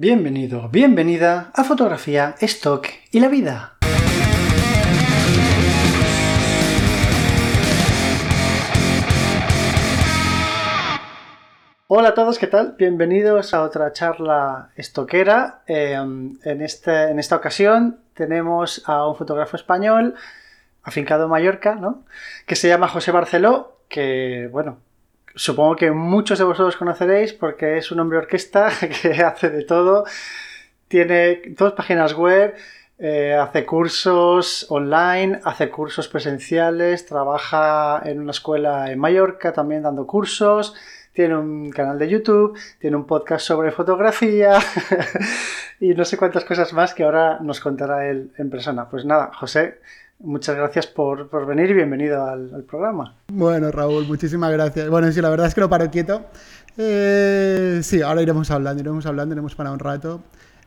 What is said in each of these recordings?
Bienvenido, bienvenida a Fotografía, Stock y la Vida. Hola a todos, ¿qué tal? Bienvenidos a otra charla estoquera. Eh, en, este, en esta ocasión tenemos a un fotógrafo español, afincado en Mallorca, ¿no? que se llama José Barceló, que, bueno, supongo que muchos de vosotros conoceréis porque es un hombre orquesta que hace de todo. Tiene dos páginas web, eh, hace cursos online, hace cursos presenciales, trabaja en una escuela en Mallorca también dando cursos, tiene un canal de YouTube, tiene un podcast sobre fotografía y no sé cuántas cosas más que ahora nos contará él en persona. Pues nada, José, Muchas gracias por, venir y bienvenido al, programa. Bueno, Raúl, muchísimas gracias. Bueno, sí, la verdad es que lo paro quieto. Eh, sí, ahora iremos hablando, iremos hablando, iremos para un rato.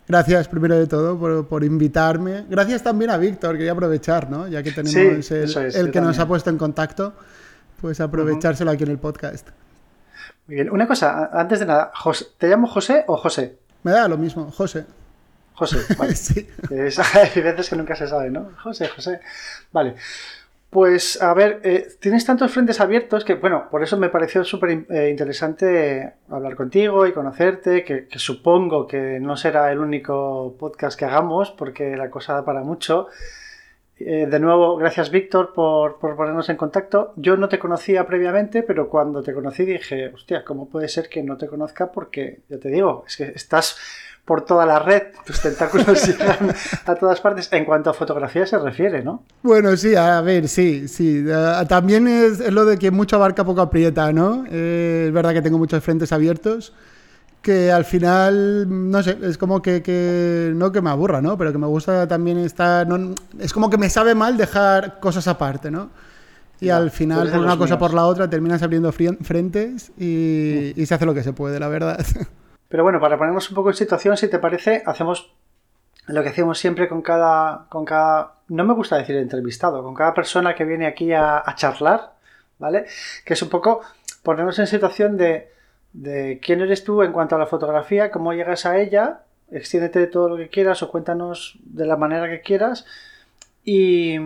Gracias primero de todo por, invitarme. Gracias también a Víctor, quería aprovechar, ¿no? Ya que tenemos el, que nos ha puesto en contacto, pues aprovechárselo aquí en el podcast. Muy bien, una cosa, antes de nada, ¿te llamo José o José? Me da lo mismo, José. José, vale. sí. hay veces que nunca se sabe, ¿no? José, José. Vale. Pues a ver, eh, tienes tantos frentes abiertos que, bueno, por eso me pareció súper eh, interesante hablar contigo y conocerte, que, supongo que no será el único podcast que hagamos, porque la cosa da para mucho. Eh, de nuevo, gracias Víctor por, por, ponernos en contacto. Yo no te conocía previamente, pero cuando te conocí dije, hostia, ¿cómo puede ser que no te conozca? Porque, ya te digo, es que estás por toda la red, tus tentáculos llegan a todas partes en cuanto a fotografía se refiere, ¿no? Bueno, sí, a ver, sí, sí. Eh, también es, lo de que mucho abarca, poco aprieta, ¿no? Eh, es verdad que tengo muchos frentes abiertos que al final, no sé, es como que, no que me aburra, ¿no? Pero que me gusta también estar, es como que me sabe mal dejar cosas aparte, ¿no? Y al final, por una cosa por la otra, terminas abriendo frentes y, y se hace lo que se puede, la verdad. Pero bueno, para ponernos un poco en situación, si te parece, hacemos lo que hacemos siempre con cada, con cada, no me gusta decir entrevistado, con cada persona que viene aquí a, charlar, ¿vale? Que es un poco ponernos en situación de, de quién eres tú en cuanto a la fotografía, cómo llegas a ella, extiéndete todo lo que quieras o cuéntanos de la manera que quieras. Y,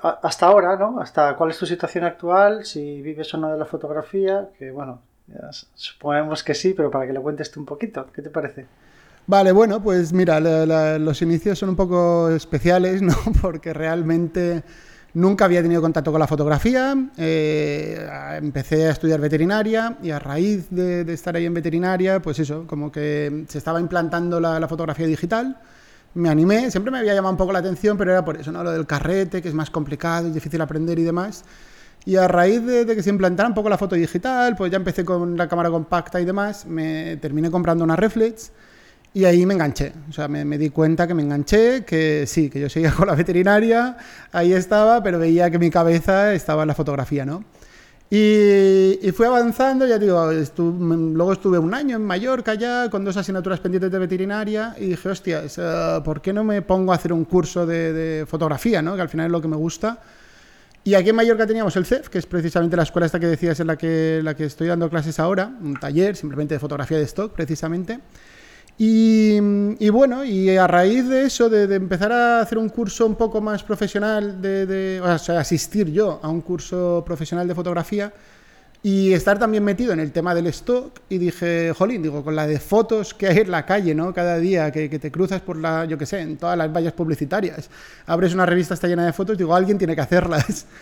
hasta ahora, ¿no? Hasta cuál es tu situación actual, si vives o no de la fotografía, que bueno, suponemos que sí, pero para que lo cuentes tú un poquito, ¿qué te parece? Vale, bueno, pues mira, los inicios son un poco especiales, ¿no? Porque realmente nunca había tenido contacto con la fotografía. Eh, empecé a estudiar veterinaria y a raíz de, estar ahí en veterinaria, pues eso, como que se estaba implantando la, fotografía digital. Me animé, siempre me había llamado un poco la atención, pero era por eso, ¿no? Lo del carrete, que es más complicado, es difícil aprender y demás. Y a raíz de, que se implantara un poco la foto digital, pues ya empecé con la cámara compacta y demás, me terminé comprando una reflex y ahí me enganché. O sea, me, di cuenta que me enganché, que sí, que yo seguía con la veterinaria, ahí estaba, pero veía que mi cabeza estaba en la fotografía, ¿no? Y, y fui avanzando, ya digo, luego estuve un año en Mallorca ya, con dos asignaturas pendientes de veterinaria, y dije, hostia, ¿por qué no me pongo a hacer un curso de, de fotografía, ¿no? que al final es lo que me gusta? Y aquí en Mallorca teníamos el CEF, que es precisamente la escuela esta que decías en la que, la que estoy dando clases ahora, un taller simplemente de fotografía de stock, precisamente. Y, bueno, y a raíz de eso, de, empezar a hacer un curso un poco más profesional, de, o sea, asistir yo a un curso profesional de fotografía, y estar también metido en el tema del stock y dije, jolín, digo, con la de fotos que hay en la calle, ¿no? Cada día que, te cruzas por la, yo qué sé, en todas las vallas publicitarias, abres una revista, está llena de fotos, digo, alguien tiene que hacerlas.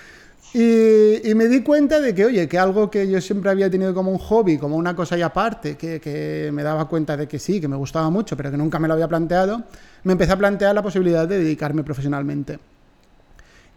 Y, me di cuenta de que, oye, que algo que yo siempre había tenido como un hobby, como una cosa y aparte, que, que me daba cuenta de que sí, que me gustaba mucho, pero que nunca me lo había planteado, me empecé a plantear la posibilidad de dedicarme profesionalmente.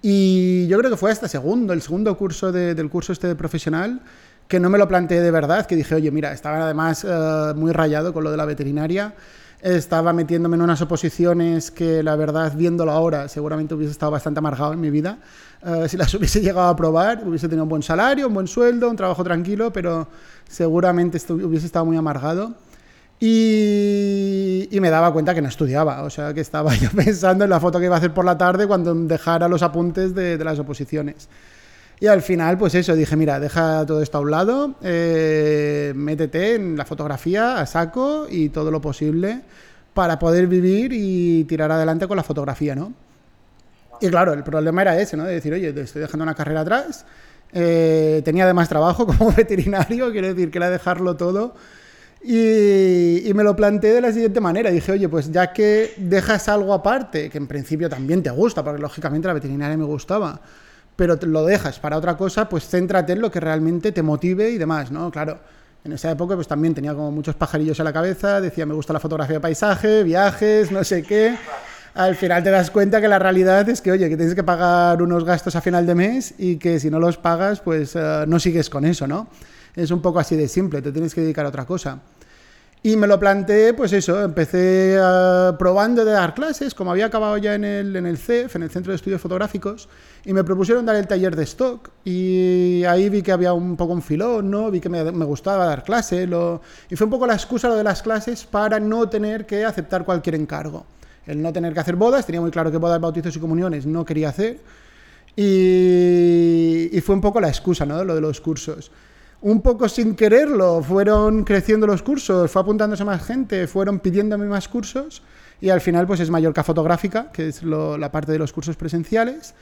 Y yo creo que fue hasta segundo, el segundo curso del curso este de profesional, que no me lo planteé de verdad, que dije, oye, mira, estaba además eh, muy rayado con lo de la veterinaria, estaba metiéndome en unas oposiciones que la verdad, viéndolo ahora, seguramente hubiese estado bastante amargado en mi vida. Eh, si las hubiese llegado a probar, hubiese tenido un buen salario, un buen sueldo, un trabajo tranquilo, pero seguramente hubiese estado muy amargado. Y, me daba cuenta que no estudiaba, o sea, que estaba yo pensando en la foto que iba a hacer por la tarde cuando dejara los apuntes de, las oposiciones. Y al final, pues eso, dije, mira, deja todo esto a un lado, eh, métete en la fotografía a saco y todo lo posible para poder vivir y tirar adelante con la fotografía, ¿no? Y claro, el problema era ese, ¿no? De decir, oye, te estoy dejando una carrera atrás, eh, tenía además trabajo como veterinario, quiero decir que era dejarlo todo. Y, me lo planteé de la siguiente manera. Dije, oye, pues ya que dejas algo aparte, que en principio también te gusta, porque lógicamente la veterinaria me gustaba, pero lo dejas para otra cosa, pues céntrate en lo que realmente te motive y demás, ¿no? Claro, en esa época pues también tenía como muchos pajarillos en la cabeza, decía, me gusta la fotografía de paisaje, viajes, no sé qué. Al final te das cuenta que la realidad es que, oye, que tienes que pagar unos gastos a final de mes y que si no los pagas, pues uh, no sigues con eso, ¿no? Es un poco así de simple, te tienes que dedicar a otra cosa. Y me lo planteé, pues eso, empecé uh, probando de dar clases, como había acabado ya en el, en el CEF, en el Centro de Estudios Fotográficos, y me propusieron dar el taller de stock, y ahí vi que había un poco un filón, ¿no? Vi que me, gustaba dar clase, lo... y fue un poco la excusa lo de las clases para no tener que aceptar cualquier encargo. El no tener que hacer bodas, tenía muy claro que bodas, bautizos y comuniones no quería hacer, y, y fue un poco la excusa, ¿no? Lo de los cursos un poco sin quererlo, fueron creciendo los cursos, fue apuntándose más gente, fueron pidiéndome más cursos y al final pues es Mallorca Fotográfica, que es la parte de los cursos presenciales.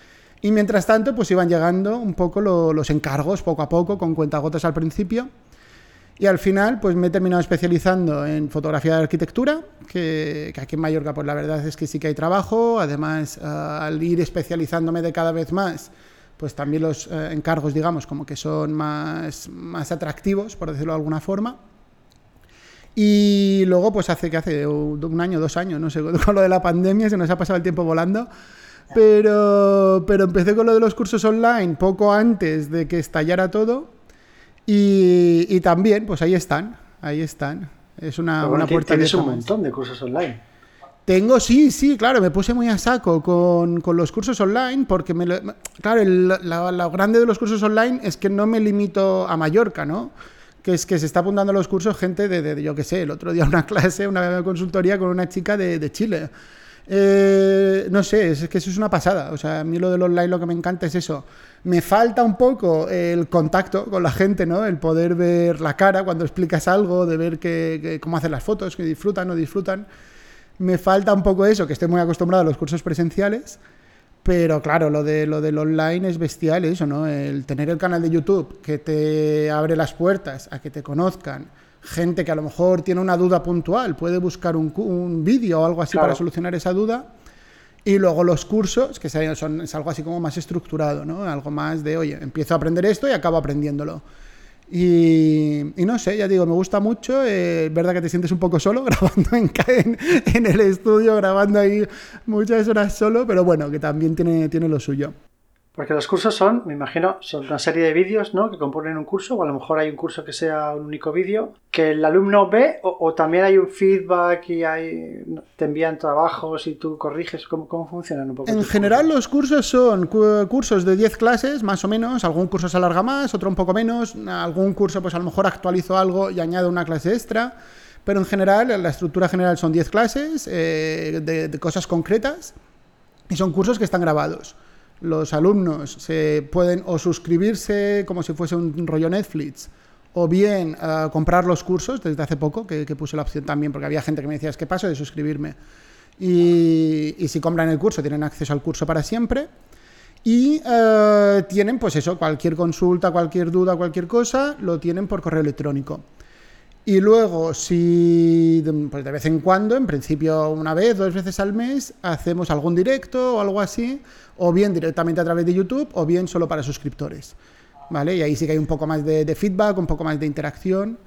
Y mientras tanto pues iban llegando un poco lo, los encargos poco a poco, con cuentagotas al principio. Y al final pues me he terminado especializando en fotografía de arquitectura, que, aquí en Mallorca pues la verdad es que sí que hay trabajo, además uh, al ir especializándome de cada vez más, pues también los eh, encargos, digamos, como que son más, más atractivos, por decirlo de alguna forma. Y luego, pues hace que hace un año, dos años, no sé, con lo de la pandemia se nos ha pasado el tiempo volando. Pero, pero empecé con lo de los cursos online poco antes de que estallara todo. Y, y también, pues ahí están, ahí están. Es una, bueno, una puerta tienes un montón de cursos online. Tengo, sí, sí, claro, me puse muy a saco con, con los cursos online porque, me lo- claro, lo grande de los cursos online es que no me limito a Mallorca, ¿no? Que es que se está apuntando a los cursos gente de, yo qué sé, el otro día una clase, una consultoría con una chica de, de Chile. Eh, no sé, es que eso es una pasada. O sea, a mí lo del online lo que me encanta es eso. Me falta un poco el contacto con la gente, ¿no? El poder ver la cara cuando explicas algo, de ver que, que- cómo hacen las fotos, que disfrutan o no disfrutan. Me falta un poco eso, que estoy muy acostumbrado a los cursos presenciales, pero claro, lo, de, lo del online es bestial eso, ¿no? El tener el canal de YouTube que te abre las puertas a que te conozcan, gente que a lo mejor tiene una duda puntual, puede buscar un, un vídeo o algo así Claro. para solucionar esa duda. Y luego los cursos, que son, es algo así como más estructurado, ¿no? Algo más de, oye, empiezo a aprender esto y acabo aprendiéndolo. Y, no sé, ya digo, me gusta mucho. eh, Es verdad que te sientes un poco solo grabando en, en, en el estudio, grabando ahí muchas horas solo, pero bueno, que también tiene, tiene lo suyo. Porque los cursos son, me imagino, son una serie de vídeos, ¿no? Que componen un curso, o a lo mejor hay un curso que sea un único vídeo, que el alumno ve, o, o también hay un feedback y hay, te envían trabajos y tú corriges. ¿Cómo, cómo funcionan un poco? En general cursos? los cursos son cu- cursos de 10 clases, más o menos. Algún curso se alarga más, otro un poco menos. Algún curso pues a lo mejor actualizo algo y añado una clase extra. Pero en general, la estructura general son 10 clases eh, de, de cosas concretas y son cursos que están grabados. Los alumnos se pueden o suscribirse como si fuese un rollo Netflix o bien eh, comprar los cursos desde hace poco, que, puse la opción también, porque había gente que me decía, es que paso de suscribirme. Y, si compran el curso, tienen acceso al curso para siempre. Y eh, tienen, pues eso, cualquier consulta, cualquier duda, cualquier cosa, lo tienen por correo electrónico. Y luego, si pues de vez en cuando, en principio una vez, dos veces al mes, hacemos algún directo o algo así, o bien directamente a través de YouTube, o bien solo para suscriptores. ¿Vale? Y ahí sí que hay un poco más de, de feedback, un poco más de interacción.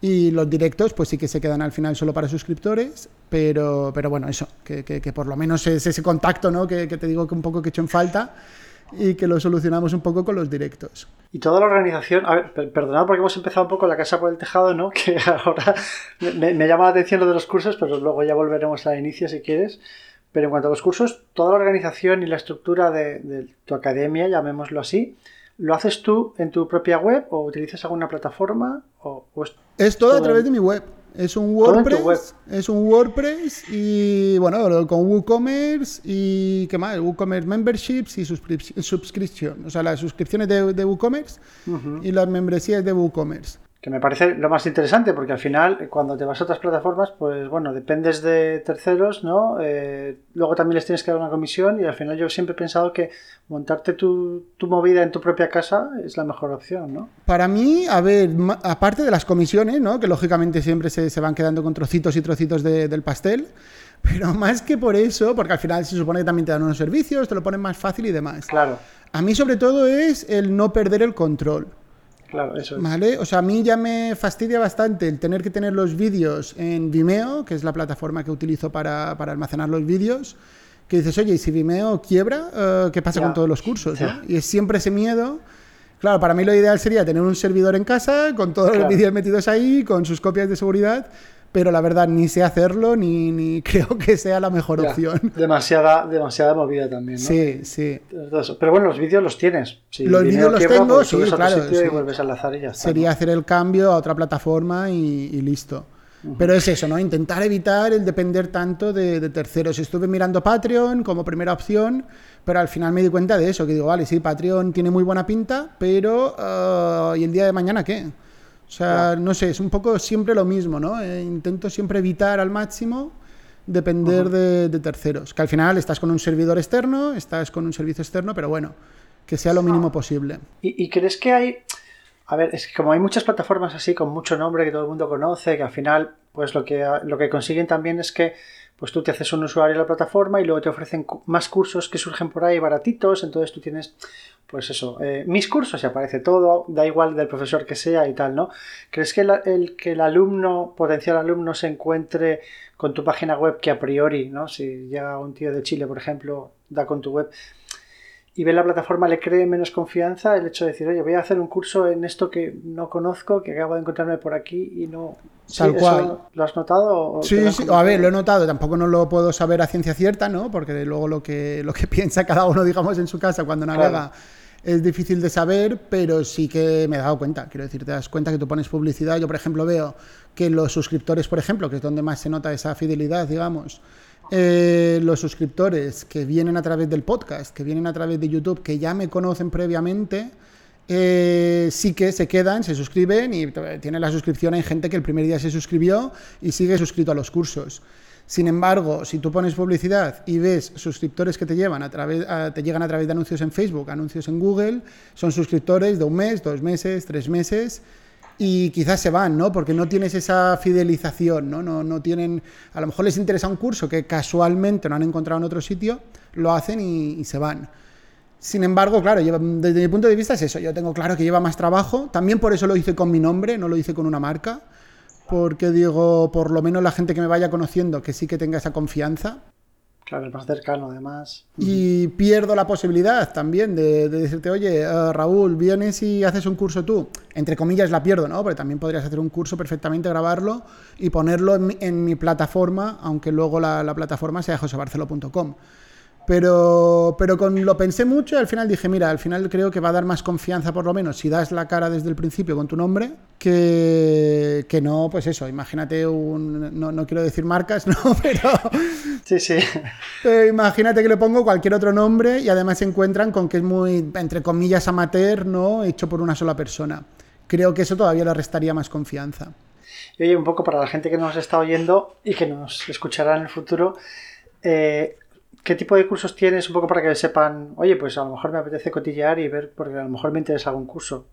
Y los directos, pues sí que se quedan al final solo para suscriptores, pero, pero bueno, eso, que, que- que por lo menos es ese contacto, ¿no? Que, que te digo que un poco que he hecho en falta y que lo solucionamos un poco con los directos. Y toda la organización, a ver, per- perdonad porque hemos empezado un poco la casa por el tejado, ¿no? Que ahora me, me llama la atención lo de los cursos, pero luego ya volveremos al inicio si quieres. Pero en cuanto a los cursos, toda la organización y la estructura de, de tu academia, llamémoslo así, ¿lo haces tú en tu propia web o utilizas alguna plataforma? O, o es- Es todo a través en- de mi web. Es un web. WordPress, es un WordPress y bueno, con WooCommerce y ¿qué más? WooCommerce Memberships y subscrip- Subscription, o sea, las suscripciones de, de WooCommerce y las membresías de WooCommerce. Que me parece lo más interesante, porque al final, eh, cuando te vas a otras plataformas, pues bueno, dependes de terceros, ¿no? Eh, luego también les tienes que dar una comisión y al final yo siempre he pensado que montarte tu, tu movida en tu propia casa es la mejor opción, ¿no? Para mí, a ver, aparte de las comisiones, ¿no? que lógicamente siempre se, se van quedando con trocitos y trocitos de- del pastel, pero más que por eso, porque al final se supone que también te dan unos servicios, te lo ponen más fácil y demás. Claro, A mí sobre todo es el no perder el control. Claro, eso es. ¿Vale? O sea, a mí ya me fastidia bastante el tener que tener los vídeos en Vimeo, que es la plataforma que utilizo para, para almacenar los vídeos, que dices, oye, ¿y si Vimeo quiebra, eh, ¿qué pasa Ya. con todos los cursos? no? Y es siempre ese miedo. Claro, para mí lo ideal sería tener un servidor en casa con todos los Claro. vídeos metidos ahí, con sus copias de seguridad, pero la verdad ni sé hacerlo ni, ni creo que sea la mejor Ya, opción. Demasiada, demasiada movida también, ¿no? Sí, sí. Pero bueno, los vídeos los tienes. Si Los vídeos los quiebra, tengo, pues sí, claro, sí. y vuelves a enlazar y ya está. sería ¿no? hacer el cambio a otra plataforma y, y listo. Pero es eso, ¿no? Intentar evitar el depender tanto de, de terceros. Estuve mirando Patreon como primera opción, pero al final me di cuenta de eso, que digo, vale, sí, Patreon tiene muy buena pinta, pero ah, ¿y el día de mañana qué? O sea, no sé, es un poco siempre lo mismo, ¿no? Eh, intento siempre evitar al máximo depender de, de terceros. Que al final estás con un servidor externo, estás con un servicio externo, pero bueno, que sea lo mínimo posible. ¿Y, y crees que hay.? A ver, es que como hay muchas plataformas así con mucho nombre que todo el mundo conoce, que al final, pues lo que, lo que consiguen también es que pues tú te haces un usuario en la plataforma y luego te ofrecen más cursos que surgen por ahí baratitos, entonces tú tienes, pues eso, eh, mis cursos y aparece todo, da igual del profesor que sea y tal, ¿no? ¿Crees que la- el, que el alumno, potencial alumno, se encuentre con tu página web que a priori, ¿no? Si llega un tío de Chile, por ejemplo, da con tu web, y ve la plataforma, le cree menos confianza el hecho de decir, oye, voy a hacer un curso en esto que no conozco, que acabo de encontrarme por aquí y no... Sí, Tal ¿eso cual. ¿Lo has notado? o Sí, sí, a ver, lo he notado, tampoco no lo puedo saber a ciencia cierta, ¿no? Porque luego lo que, lo que piensa cada uno, digamos, en su casa cuando navega es difícil de saber, pero sí que me he dado cuenta. Quiero decir, te das cuenta que tú pones publicidad. Yo, por ejemplo, veo que los suscriptores, por ejemplo, que es donde más se nota esa fidelidad, digamos, eh, los suscriptores que vienen a través del podcast, que vienen a través de YouTube, que ya me conocen previamente, eh, sí que se quedan, se suscriben y t- tienen la suscripción. Hay gente que el primer día se suscribió y sigue suscrito a los cursos. Sin embargo, si tú pones publicidad y ves suscriptores que te llevan a través, a- te llegan a través de anuncios en Facebook, anuncios en Google, son suscriptores de un mes, dos meses, tres meses y quizás se van, ¿no? Porque no tienes esa fidelización, ¿no? No, no tienen, a lo mejor les interesa un curso que casualmente no han encontrado en otro sitio, lo hacen y, se van. Sin embargo, claro, desde mi punto de vista es eso. Yo tengo claro que lleva más trabajo. También por eso lo hice con mi nombre, no lo hice con una marca. Porque digo, por lo menos la gente que me vaya conociendo, que sí que tenga esa confianza. Claro, es más cercano además. Y pierdo la posibilidad también de, de decirte, oye, eh, Raúl, vienes y haces un curso tú. Entre comillas la pierdo, ¿no? Porque también podrías hacer un curso perfectamente, grabarlo y ponerlo en mi, en mi plataforma, aunque luego la, la plataforma sea josebarcelo.com. Pero, pero con, lo pensé mucho y al final dije, mira, al final creo que va a dar más confianza por lo menos si das la cara desde el principio con tu nombre que, que no, pues eso, imagínate un, no, no quiero decir marcas, no, pero, Sí, sí. pero imagínate que le pongo cualquier otro nombre y además se encuentran con que es muy, entre comillas, amateur, ¿no? Hecho por una sola persona. Creo que eso todavía le restaría más confianza. Y oye, un poco para la gente que nos está oyendo y que nos escuchará en el futuro, eh, ¿qué tipo de cursos tienes? Un poco para que sepan, oye, pues a lo mejor me apetece cotillear y ver, porque a lo mejor me interesa algún curso.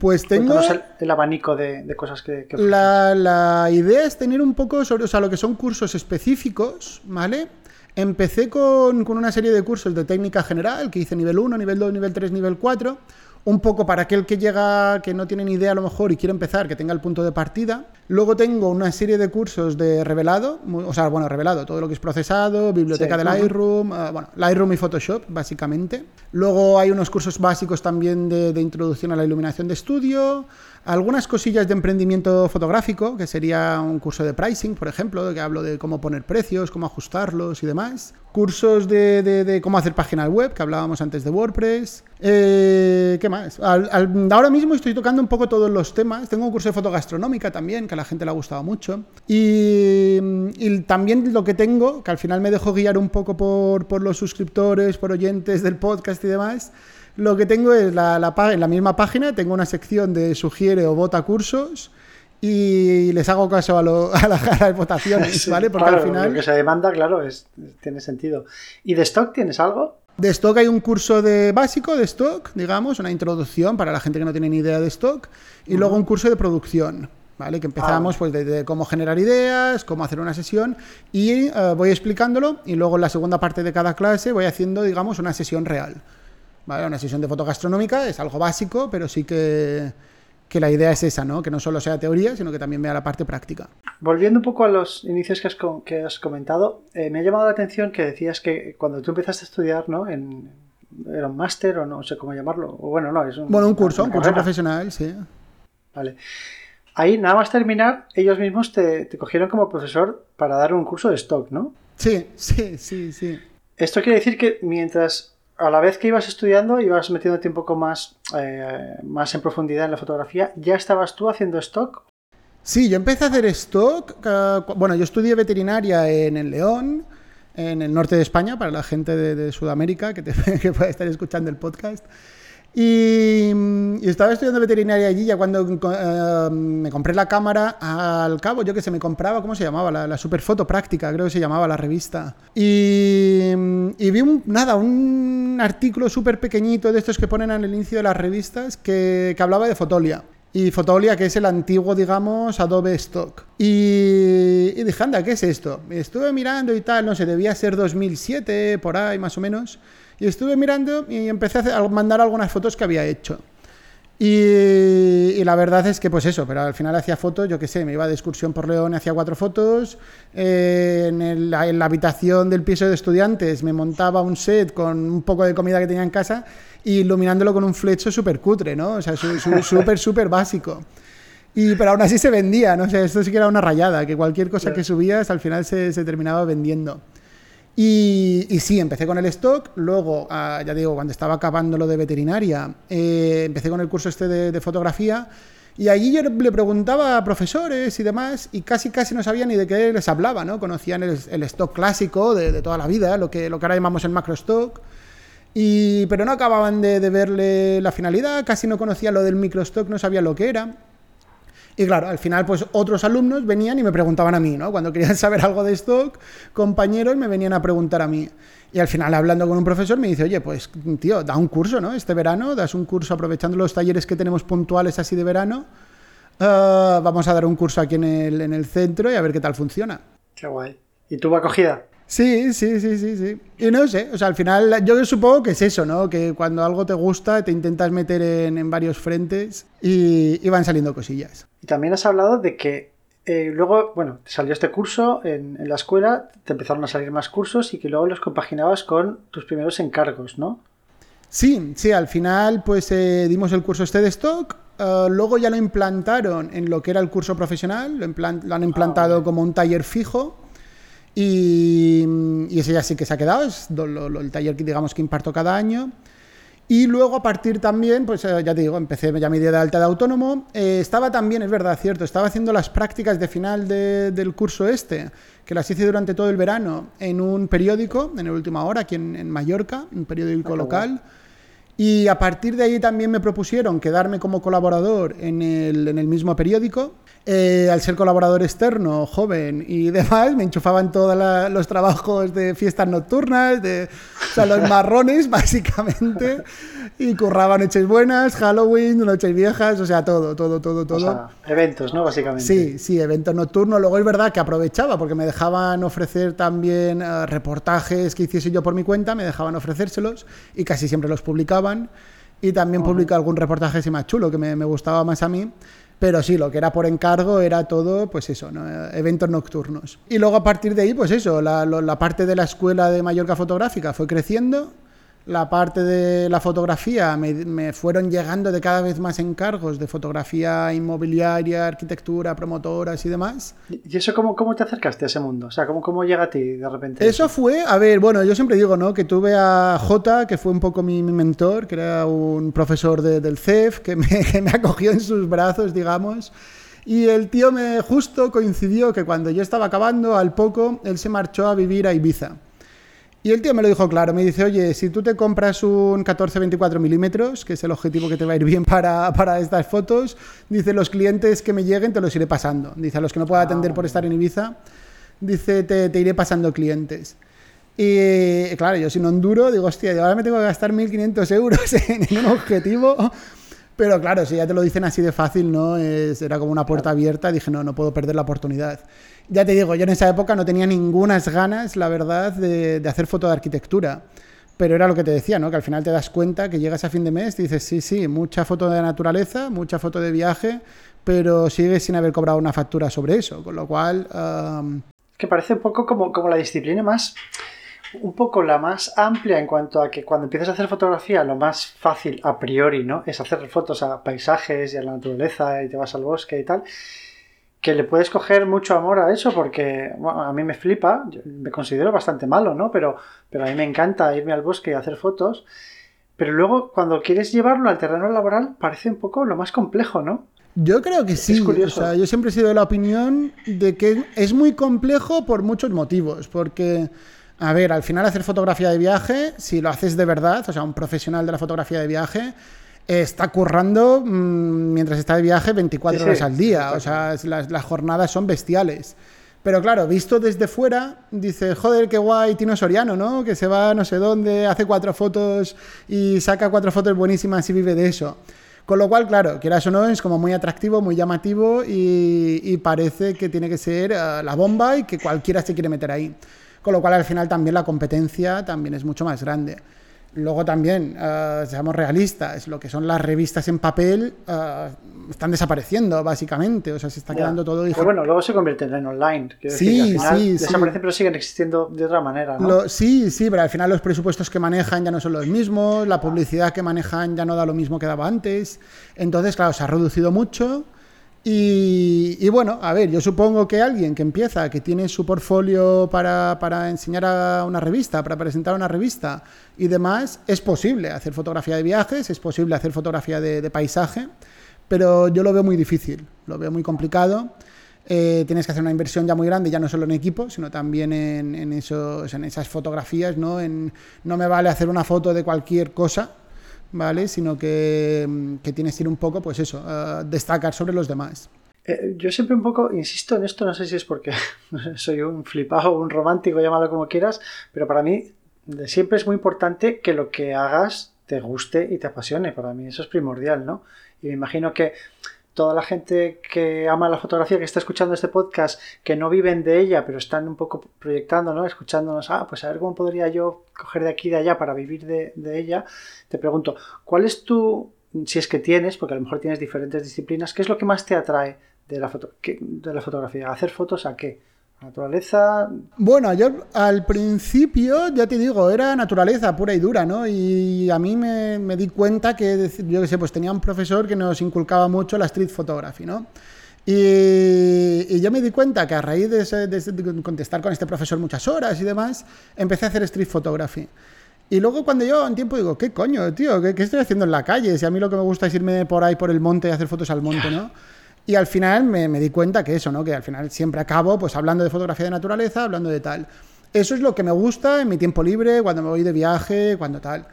Pues tengo... El, el abanico de, de cosas que, que. La, la idea es tener un poco sobre, o sea, lo que son cursos específicos, ¿vale? Empecé con, con una serie de cursos de técnica general, que hice nivel 1, nivel 2, nivel 3, nivel 4, un poco para aquel que llega, que no tiene ni idea a lo mejor y quiere empezar, que tenga el punto de partida. Luego tengo una serie de cursos de revelado, o sea, bueno, revelado, todo lo que es procesado, biblioteca Sí, del ujú. Lightroom, eh, bueno, Lightroom y Photoshop, básicamente. Luego hay unos cursos básicos también de, de introducción a la iluminación de estudio. Algunas cosillas de emprendimiento fotográfico, que sería un curso de pricing, por ejemplo, que hablo de cómo poner precios, cómo ajustarlos y demás. Cursos de, cómo hacer páginas web, que hablábamos antes de WordPress. Eh, ¿Qué más? ahora mismo estoy tocando un poco todos los temas. Tengo un curso de fotogastronómica también, que a la gente le ha gustado mucho. Y, también lo que tengo, que al final me dejo guiar un poco por, por los suscriptores, por oyentes del podcast y demás lo que tengo es la, en la misma página, tengo una sección de sugiere o vota cursos y les hago caso a, a, las votaciones, ¿vale? Porque al final... Lo que se demanda, claro, es, tiene sentido. ¿Y de stock tienes algo? De stock hay un curso de básico de stock, digamos, una introducción para la gente que no tiene ni idea de stock, y luego un curso de producción. ¿Vale? Que empezamos ah. pues de, cómo generar ideas, cómo hacer una sesión y eh, voy explicándolo y luego en la segunda parte de cada clase voy haciendo, digamos, una sesión real. Una sesión de foto gastronómica es algo básico, pero sí que, la idea es esa, ¿no? Que no solo sea teoría, sino que también vea la parte práctica. Volviendo un poco a los inicios que has, que has comentado, eh, me ha llamado la atención que decías que cuando tú empezaste a estudiar, ¿no? En, era un máster o no sé cómo llamarlo. O bueno, no, es un, bueno, un curso, un curso profesional, sí. Vale. Ahí, nada más terminar, ellos mismos te, te cogieron como profesor para dar un curso de stock, ¿no? Sí, sí, sí, sí. Esto quiere decir que mientras a la vez que ibas estudiando, ibas metiendo tiempo con más, eh, más en profundidad en la fotografía, ¿ya estabas tú haciendo stock? Sí, yo empecé a hacer stock. bueno, yo estudié veterinaria en el León, en el norte de España, para la gente de, Sudamérica que, que pueda estar escuchando el podcast. Y, estaba estudiando veterinaria allí, ya cuando eh, me compré la cámara, al cabo, yo que sé, me compraba, ¿cómo se llamaba? La, la Superfoto Práctica, creo que se llamaba la revista. Y, vi un, nada, un artículo súper pequeñito de estos que ponen al inicio de las revistas que hablaba de Fotolia y Fotolia, que es el antiguo, digamos, Adobe Stock. Y, y, dije, anda, ¿qué es esto? Estuve mirando y tal, no sé, debía ser 2007, por ahí más o menos. Y estuve mirando y empecé a mandar algunas fotos que había hecho. Y, la verdad es que, pues eso, pero al final hacía fotos, yo qué sé, me iba de excursión por León, hacía cuatro fotos. Eh, en, la habitación del piso de estudiantes me montaba un set con un poco de comida que tenía en casa y iluminándolo con un flecho súper cutre, ¿no? O sea, súper, súper básico. Y, pero aún así se vendía, ¿no? O sea, esto sí que era una rayada, que cualquier cosa que subías al final se, se terminaba vendiendo. Y, sí, empecé con el stock, luego, ah, ya digo, cuando estaba acabando lo de veterinaria, eh, empecé con el curso este de, fotografía y allí yo le preguntaba a profesores y demás y casi casi no sabía ni de qué les hablaba, ¿no? Conocían el, stock clásico de, toda la vida, lo que, lo que ahora llamamos el macro stock, y, pero no acababan de, verle la finalidad, casi no conocía lo del micro stock, no sabía lo que era. Y claro, al final, pues otros alumnos venían y me preguntaban a mí, ¿no? Cuando querían saber algo de stock, compañeros me venían a preguntar a mí. Y al final, hablando con un profesor, me dice, oye, pues tío, da un curso, ¿no? Este verano, das un curso aprovechando los talleres que tenemos puntuales así de verano. Ah, vamos a dar un curso aquí en el, en el centro y a ver qué tal funciona. Qué guay. ¿Y tuvo acogida? Sí, sí, sí, sí, sí. Y no sé, o sea, al final yo supongo que es eso, ¿no? Que cuando algo te gusta te intentas meter en, varios frentes y, van saliendo cosillas. Y también has hablado de que eh, luego, bueno, salió este curso en, la escuela, te empezaron a salir más cursos y que luego los compaginabas con tus primeros encargos, ¿no? Sí, sí, al final pues eh, dimos el curso este de stock, eh, luego ya lo implantaron en lo que era el curso profesional, lo, han implantado ah, como un taller fijo y, ese ya sí que se ha quedado, es el taller que digamos que imparto cada año. Y luego a partir también, pues eh, ya te digo, empecé ya mi día de alta de autónomo. Eh, estaba también, es verdad, cierto, estaba haciendo las prácticas de final del curso este, que las hice durante todo el verano en un periódico, en el última hora, aquí en, Mallorca, un periódico ah, local. Y a partir de ahí también me propusieron quedarme como colaborador en el, en el mismo periódico eh, al ser colaborador externo, joven y demás, me enchufaban todos los trabajos de fiestas nocturnas, de o sea, los marrones, básicamente, y curraba noches buenas, Halloween, noches viejas, o sea, todo, todo, todo, todo. O sea, eventos, ¿no? Básicamente. Sí, sí, eventos nocturnos. Luego es verdad que aprovechaba, porque me dejaban ofrecer también eh, reportajes que hiciese yo por mi cuenta, me dejaban ofrecérselos, y casi siempre los publicaban. Y también publicaba algún reportaje así más chulo, que me, me gustaba más a mí. Pero sí, lo que era por encargo era todo, pues eso, eventos nocturnos. Y luego a partir de ahí, pues eso, la, parte de la escuela de Mallorca Fotográfica fue creciendo. La parte de la fotografía, me, fueron llegando de cada vez más encargos de fotografía inmobiliaria, arquitectura, promotoras y demás. ¿Y eso cómo, cómo te acercaste a ese mundo? O sea, ¿cómo, cómo llega a ti de repente? Eso, fue, a ver, bueno, yo siempre digo, ¿no? Que tuve a J, que fue un poco mi, mentor, que era un profesor del CEF, que me, que me acogió en sus brazos, digamos. Y el tío me justo coincidió que cuando yo estaba acabando, al poco, él se marchó a vivir a Ibiza. Y el tío me lo dijo claro, me dice, oye, si tú te compras un 14-24 milímetros, que es el objetivo que te va a ir bien para, para, estas fotos, dice, los clientes que me lleguen te los iré pasando. Dice, a los que no pueda atender por estar en Ibiza, dice, te, te iré pasando clientes. Y claro, yo sin Honduro digo, hostia, ahora me tengo que gastar 1.500 euros en un objetivo pero claro, si ya te lo dicen así de fácil, ¿no? era como una puerta abierta. Dije, no, no puedo perder la oportunidad. Ya te digo, yo en esa época no tenía ningunas ganas, la verdad, de, hacer foto de arquitectura. Pero era lo que te decía, ¿no? Que al final te das cuenta que llegas a fin de mes y dices, sí, sí, mucha foto de naturaleza, mucha foto de viaje, pero sigues sin haber cobrado una factura sobre eso. Con lo cual. Que parece un poco como, como la disciplina más un poco la más amplia en cuanto a que cuando empiezas a hacer fotografía, lo más fácil a priori, ¿no? Es hacer fotos a paisajes y a la naturaleza y te vas al bosque y tal. Que le puedes coger mucho amor a eso porque a mí me flipa, me considero bastante malo, ¿no? Pero, pero a mí me encanta irme al bosque y hacer fotos. Pero luego, cuando quieres llevarlo al terreno laboral, parece un poco lo más complejo, ¿no? Yo creo que sí. O sea, yo siempre he sido de la opinión de que es muy complejo por muchos motivos. Porque a ver, al final hacer fotografía de viaje, si lo haces de verdad, o sea, un profesional de la fotografía de viaje, está currando mm, mientras está de viaje 24 horas al día. o sea, las, jornadas son bestiales. Pero claro, visto desde fuera, dice, joder, qué guay Tino Soriano, ¿no? Que se va no sé dónde, hace cuatro fotos y saca cuatro fotos buenísimas y vive de eso. Con lo cual, claro, quieras o no, es como muy atractivo, muy llamativo y, parece que tiene que ser eh, la bomba y que cualquiera se quiere meter ahí con lo cual al final también la competencia también es mucho más grande. Luego también, uh, seamos realistas, lo que son las revistas en papel uh, están desapareciendo, básicamente. O sea, se está quedando todo... Pero bueno, luego se convierten en online. Sí, sí, Desaparecen, pero siguen existiendo de otra manera, ¿no? sí, sí, pero al final los presupuestos que manejan ya no son los mismos, la publicidad que manejan ya no da lo mismo que daba antes. Entonces, claro, se ha reducido mucho y, bueno, a ver, yo supongo que alguien que empieza, que tiene su portfolio para, para, enseñar a una revista, para presentar una revista y demás, es posible hacer fotografía de viajes, es posible hacer fotografía de, paisaje, pero yo lo veo muy difícil, lo veo muy complicado. Eh, tienes que hacer una inversión ya muy grande, ya no solo en equipo, sino también en, en, esos, en esas fotografías. ¿no? En, no me vale hacer una foto de cualquier cosa, ¿vale? Sino que, tienes que ir un poco, pues eso, a destacar sobre los demás. Eh, yo siempre un poco insisto en esto, no sé si es porque soy un flipado, un romántico, llámalo como quieras, pero para mí siempre es muy importante que lo que hagas te guste y te apasione. Para mí eso es primordial, ¿no? Y me imagino que toda la gente que ama la fotografía, que está escuchando este podcast, que no viven de ella, pero están un poco proyectando, ¿no? Escuchándonos, ah, pues a ver cómo podría yo coger de aquí y de allá para vivir de, ella. Te pregunto, ¿cuál es tu, si es que tienes, porque a lo mejor tienes diferentes disciplinas, qué es lo que más te atrae de la, foto, de la fotografía? ¿Hacer fotos a qué? Naturaleza. Bueno, yo al principio, ya te digo, era naturaleza pura y dura, ¿no? Y a mí me, di cuenta que, yo qué sé, pues tenía un profesor que nos inculcaba mucho la street photography, ¿no? Y, yo me di cuenta que a raíz de, contestar con este profesor muchas horas y demás, empecé a hacer street photography. Y luego cuando yo un tiempo digo, ¿qué coño, tío? ¿Qué, ¿Qué, estoy haciendo en la calle? Si a mí lo que me gusta es irme por ahí por el monte y hacer fotos al monte, ¿no? Y al final me, di cuenta que eso, ¿no? Que al final siempre acabo pues hablando de fotografía de naturaleza, hablando de tal. Eso es lo que me gusta en mi tiempo libre, cuando me voy de viaje, cuando tal.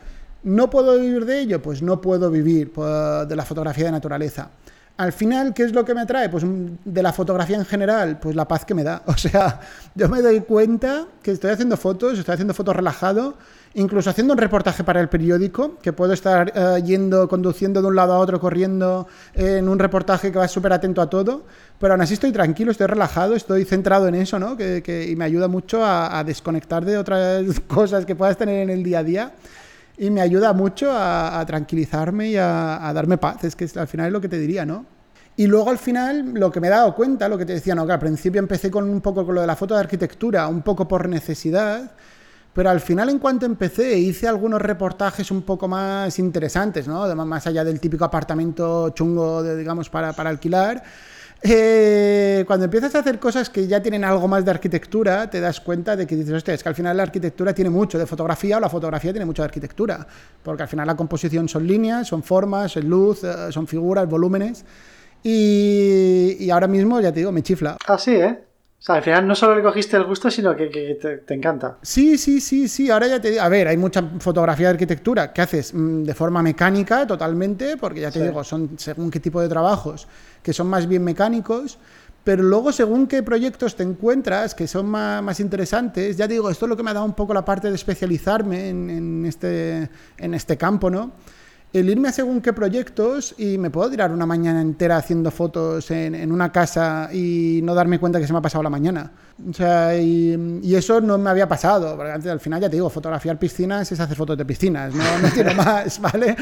¿No puedo vivir de ello? Pues no puedo vivir pues, de la fotografía de naturaleza. Al final, ¿qué es lo que me atrae? Pues de la fotografía en general, pues la paz que me da. O sea, yo me doy cuenta que estoy haciendo fotos, estoy haciendo fotos relajado incluso haciendo un reportaje para el periódico, que puedo estar eh, yendo, conduciendo de un lado a otro, corriendo en un reportaje que va súper atento a todo, pero aún así estoy tranquilo, estoy relajado, estoy centrado en eso, ¿no? Que, y me ayuda mucho a, desconectar de otras cosas que puedas tener en el día a día. Y me ayuda mucho a, tranquilizarme y a, darme paz. Es que al final es lo que te diría, ¿no? Y luego al final lo que me he dado cuenta, lo que te decía, no, que al principio empecé con un poco con lo de la foto de arquitectura, un poco por necesidad, Pero al final, en cuanto empecé, hice algunos reportajes un poco más interesantes, ¿no? Más allá del típico apartamento chungo, de, digamos, para, para alquilar. Eh, cuando empiezas a hacer cosas que ya tienen algo más de arquitectura, te das cuenta de que dices, hostia, es que al final la arquitectura tiene mucho de fotografía o la fotografía tiene mucho de arquitectura, porque al final la composición son líneas, son formas, es luz, eh, son figuras, volúmenes, y, y ahora mismo, ya te digo, me chifla. Así, ¿eh? O sea, al final no solo le cogiste el gusto, sino que, te, encanta. Sí, sí, sí, sí. Ahora ya te digo. A ver, hay mucha fotografía de arquitectura que haces mm, de forma mecánica totalmente, porque ya te digo, son según qué tipo de trabajos, que son más bien mecánicos. Pero luego, según qué proyectos te encuentras, que son más, interesantes, ya te digo, esto es lo que me ha dado un poco la parte de especializarme en, este, en este campo, ¿no? El irme a según qué proyectos y me puedo tirar una mañana entera haciendo fotos en, una casa y no darme cuenta que se me ha pasado la mañana. O sea, y, eso no me había pasado, porque antes, al final ya te digo, fotografiar piscinas es hacer fotos de piscinas, no, no tiene más, ¿vale?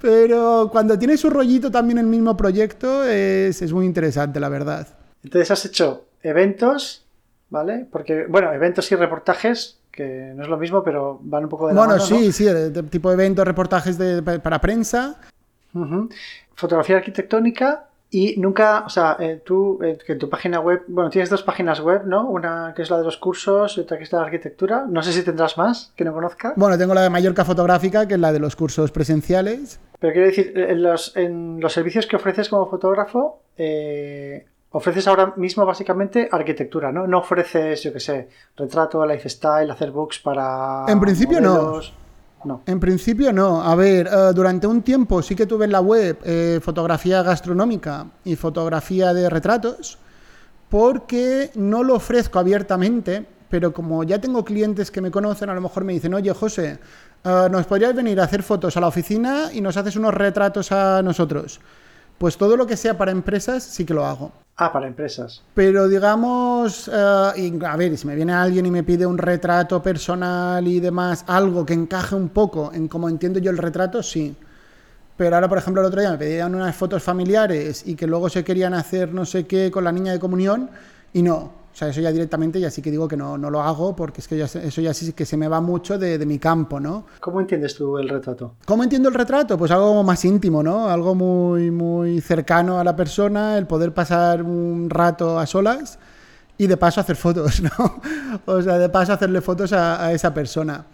Pero cuando tienes un rollito también el mismo proyecto es, es muy interesante, la verdad. Entonces has hecho eventos, ¿vale? Porque, bueno, eventos y reportajes que no es lo mismo, pero van un poco de la Bueno, sí, sí, tipo de eventos, reportajes de, para prensa. Fotografía arquitectónica y nunca, o sea, eh, tú eh, que en tu página web, bueno, tienes dos páginas web, ¿no? Una que es la de los cursos y otra que es la de arquitectura. No sé si tendrás más que no conozca. Bueno, tengo la de Mallorca Fotográfica, que es la de los cursos presenciales. Pero quiero decir, en los, en los servicios que ofreces como fotógrafo, eh, ofreces ahora mismo básicamente arquitectura, ¿no? No ofreces, yo qué sé, retrato, lifestyle, hacer books para. En principio no. No. En principio no. A ver, eh, durante un tiempo sí que tuve en la web eh, fotografía gastronómica y fotografía de retratos, porque no lo ofrezco abiertamente, pero como ya tengo clientes que me conocen, a lo mejor me dicen, oye José, eh, ¿nos podrías venir a hacer fotos a la oficina y nos haces unos retratos a nosotros? Pues todo lo que sea para empresas sí que lo hago. Ah, para empresas. Pero digamos, eh, a ver, si me viene alguien y me pide un retrato personal y demás, algo que encaje un poco en cómo entiendo yo el retrato, sí. Pero ahora, por ejemplo, el otro día me pedían unas fotos familiares y que luego se querían hacer no sé qué con la niña de comunión y no. O sea, eso ya directamente ya sí que digo que no, no lo hago porque es que eso ya sí que se me va mucho de, mi campo, ¿no? ¿Cómo entiendes tú el retrato? ¿Cómo entiendo el retrato? Pues algo más íntimo, ¿no? Algo muy, muy cercano a la persona, el poder pasar un rato a solas y de paso hacer fotos, ¿no? O sea, de paso hacerle fotos a, esa persona.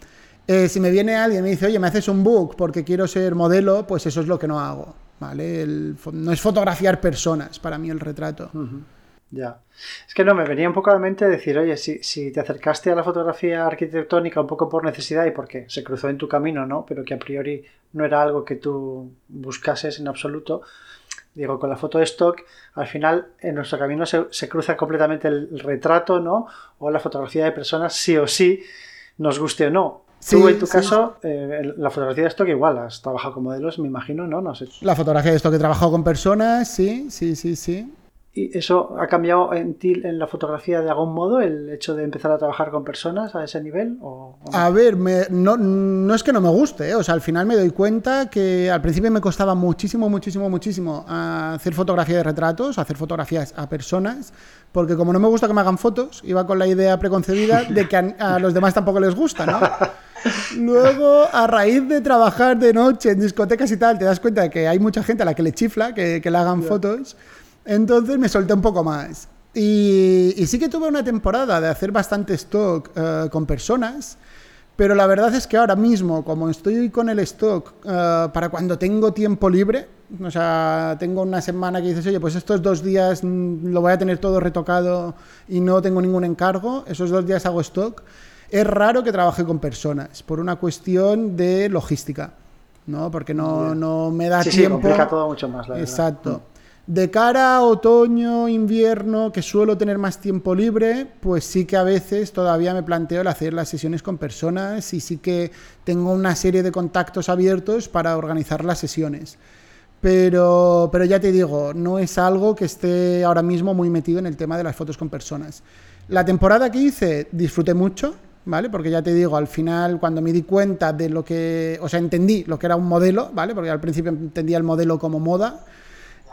Eh, si me viene alguien y me dice, oye, me haces un book porque quiero ser modelo, pues eso es lo que no hago, ¿vale? no es fotografiar personas para mí el retrato. Ya. Es que no, me venía un poco a la mente decir, oye, si, si te acercaste a la fotografía arquitectónica un poco por necesidad y porque se cruzó en tu camino, ¿no? Pero que a priori no era algo que tú buscases en absoluto. Digo, con la foto de stock, al final en nuestro camino se, se cruza completamente el retrato, ¿no? O la fotografía de personas, sí o sí, nos guste o no. Sí, Tú, en tu caso, eh, la fotografía de stock igual, has trabajado con modelos, me imagino, ¿no? no sé. La fotografía de stock he trabajado con personas, sí, sí, sí, sí. ¿Y eso ha cambiado en ti en la fotografía de algún modo, el hecho de empezar a trabajar con personas a ese nivel? A ver, no, no, es que no me guste, ¿eh? o sea, al final me doy cuenta que al principio me costaba muchísimo, muchísimo, muchísimo hacer fotografía de retratos, hacer fotografías a personas, porque como no me gusta que me hagan fotos, iba con la idea preconcebida de que a, los demás tampoco les gusta, ¿no? Luego, a raíz de trabajar de noche en discotecas y tal, te das cuenta de que hay mucha gente a la que le chifla que, le hagan fotos. Entonces me solté un poco más. Y, sí que tuve una temporada de hacer bastante stock eh, con personas, pero la verdad es que ahora mismo, como estoy con el stock eh, para cuando tengo tiempo libre, o sea, tengo una semana que dices, oye, pues estos dos días mm, lo voy a tener todo retocado y no tengo ningún encargo, esos dos días hago stock, es raro que trabaje con personas por una cuestión de logística, ¿no? Porque no, no me da tiempo. Sí, complica todo mucho más, la Exacto. De cara a otoño, invierno, que suelo tener más tiempo libre, pues sí que a veces todavía me planteo el hacer las sesiones con personas y sí que tengo una serie de contactos abiertos para organizar las sesiones. Pero, pero ya te digo, no es algo que esté ahora mismo muy metido en el tema de las fotos con personas. La temporada que hice disfruté mucho, ¿vale? Porque ya te digo, al final cuando me di cuenta de lo que, o sea, entendí lo que era un modelo, ¿vale? Porque al principio entendía el modelo como moda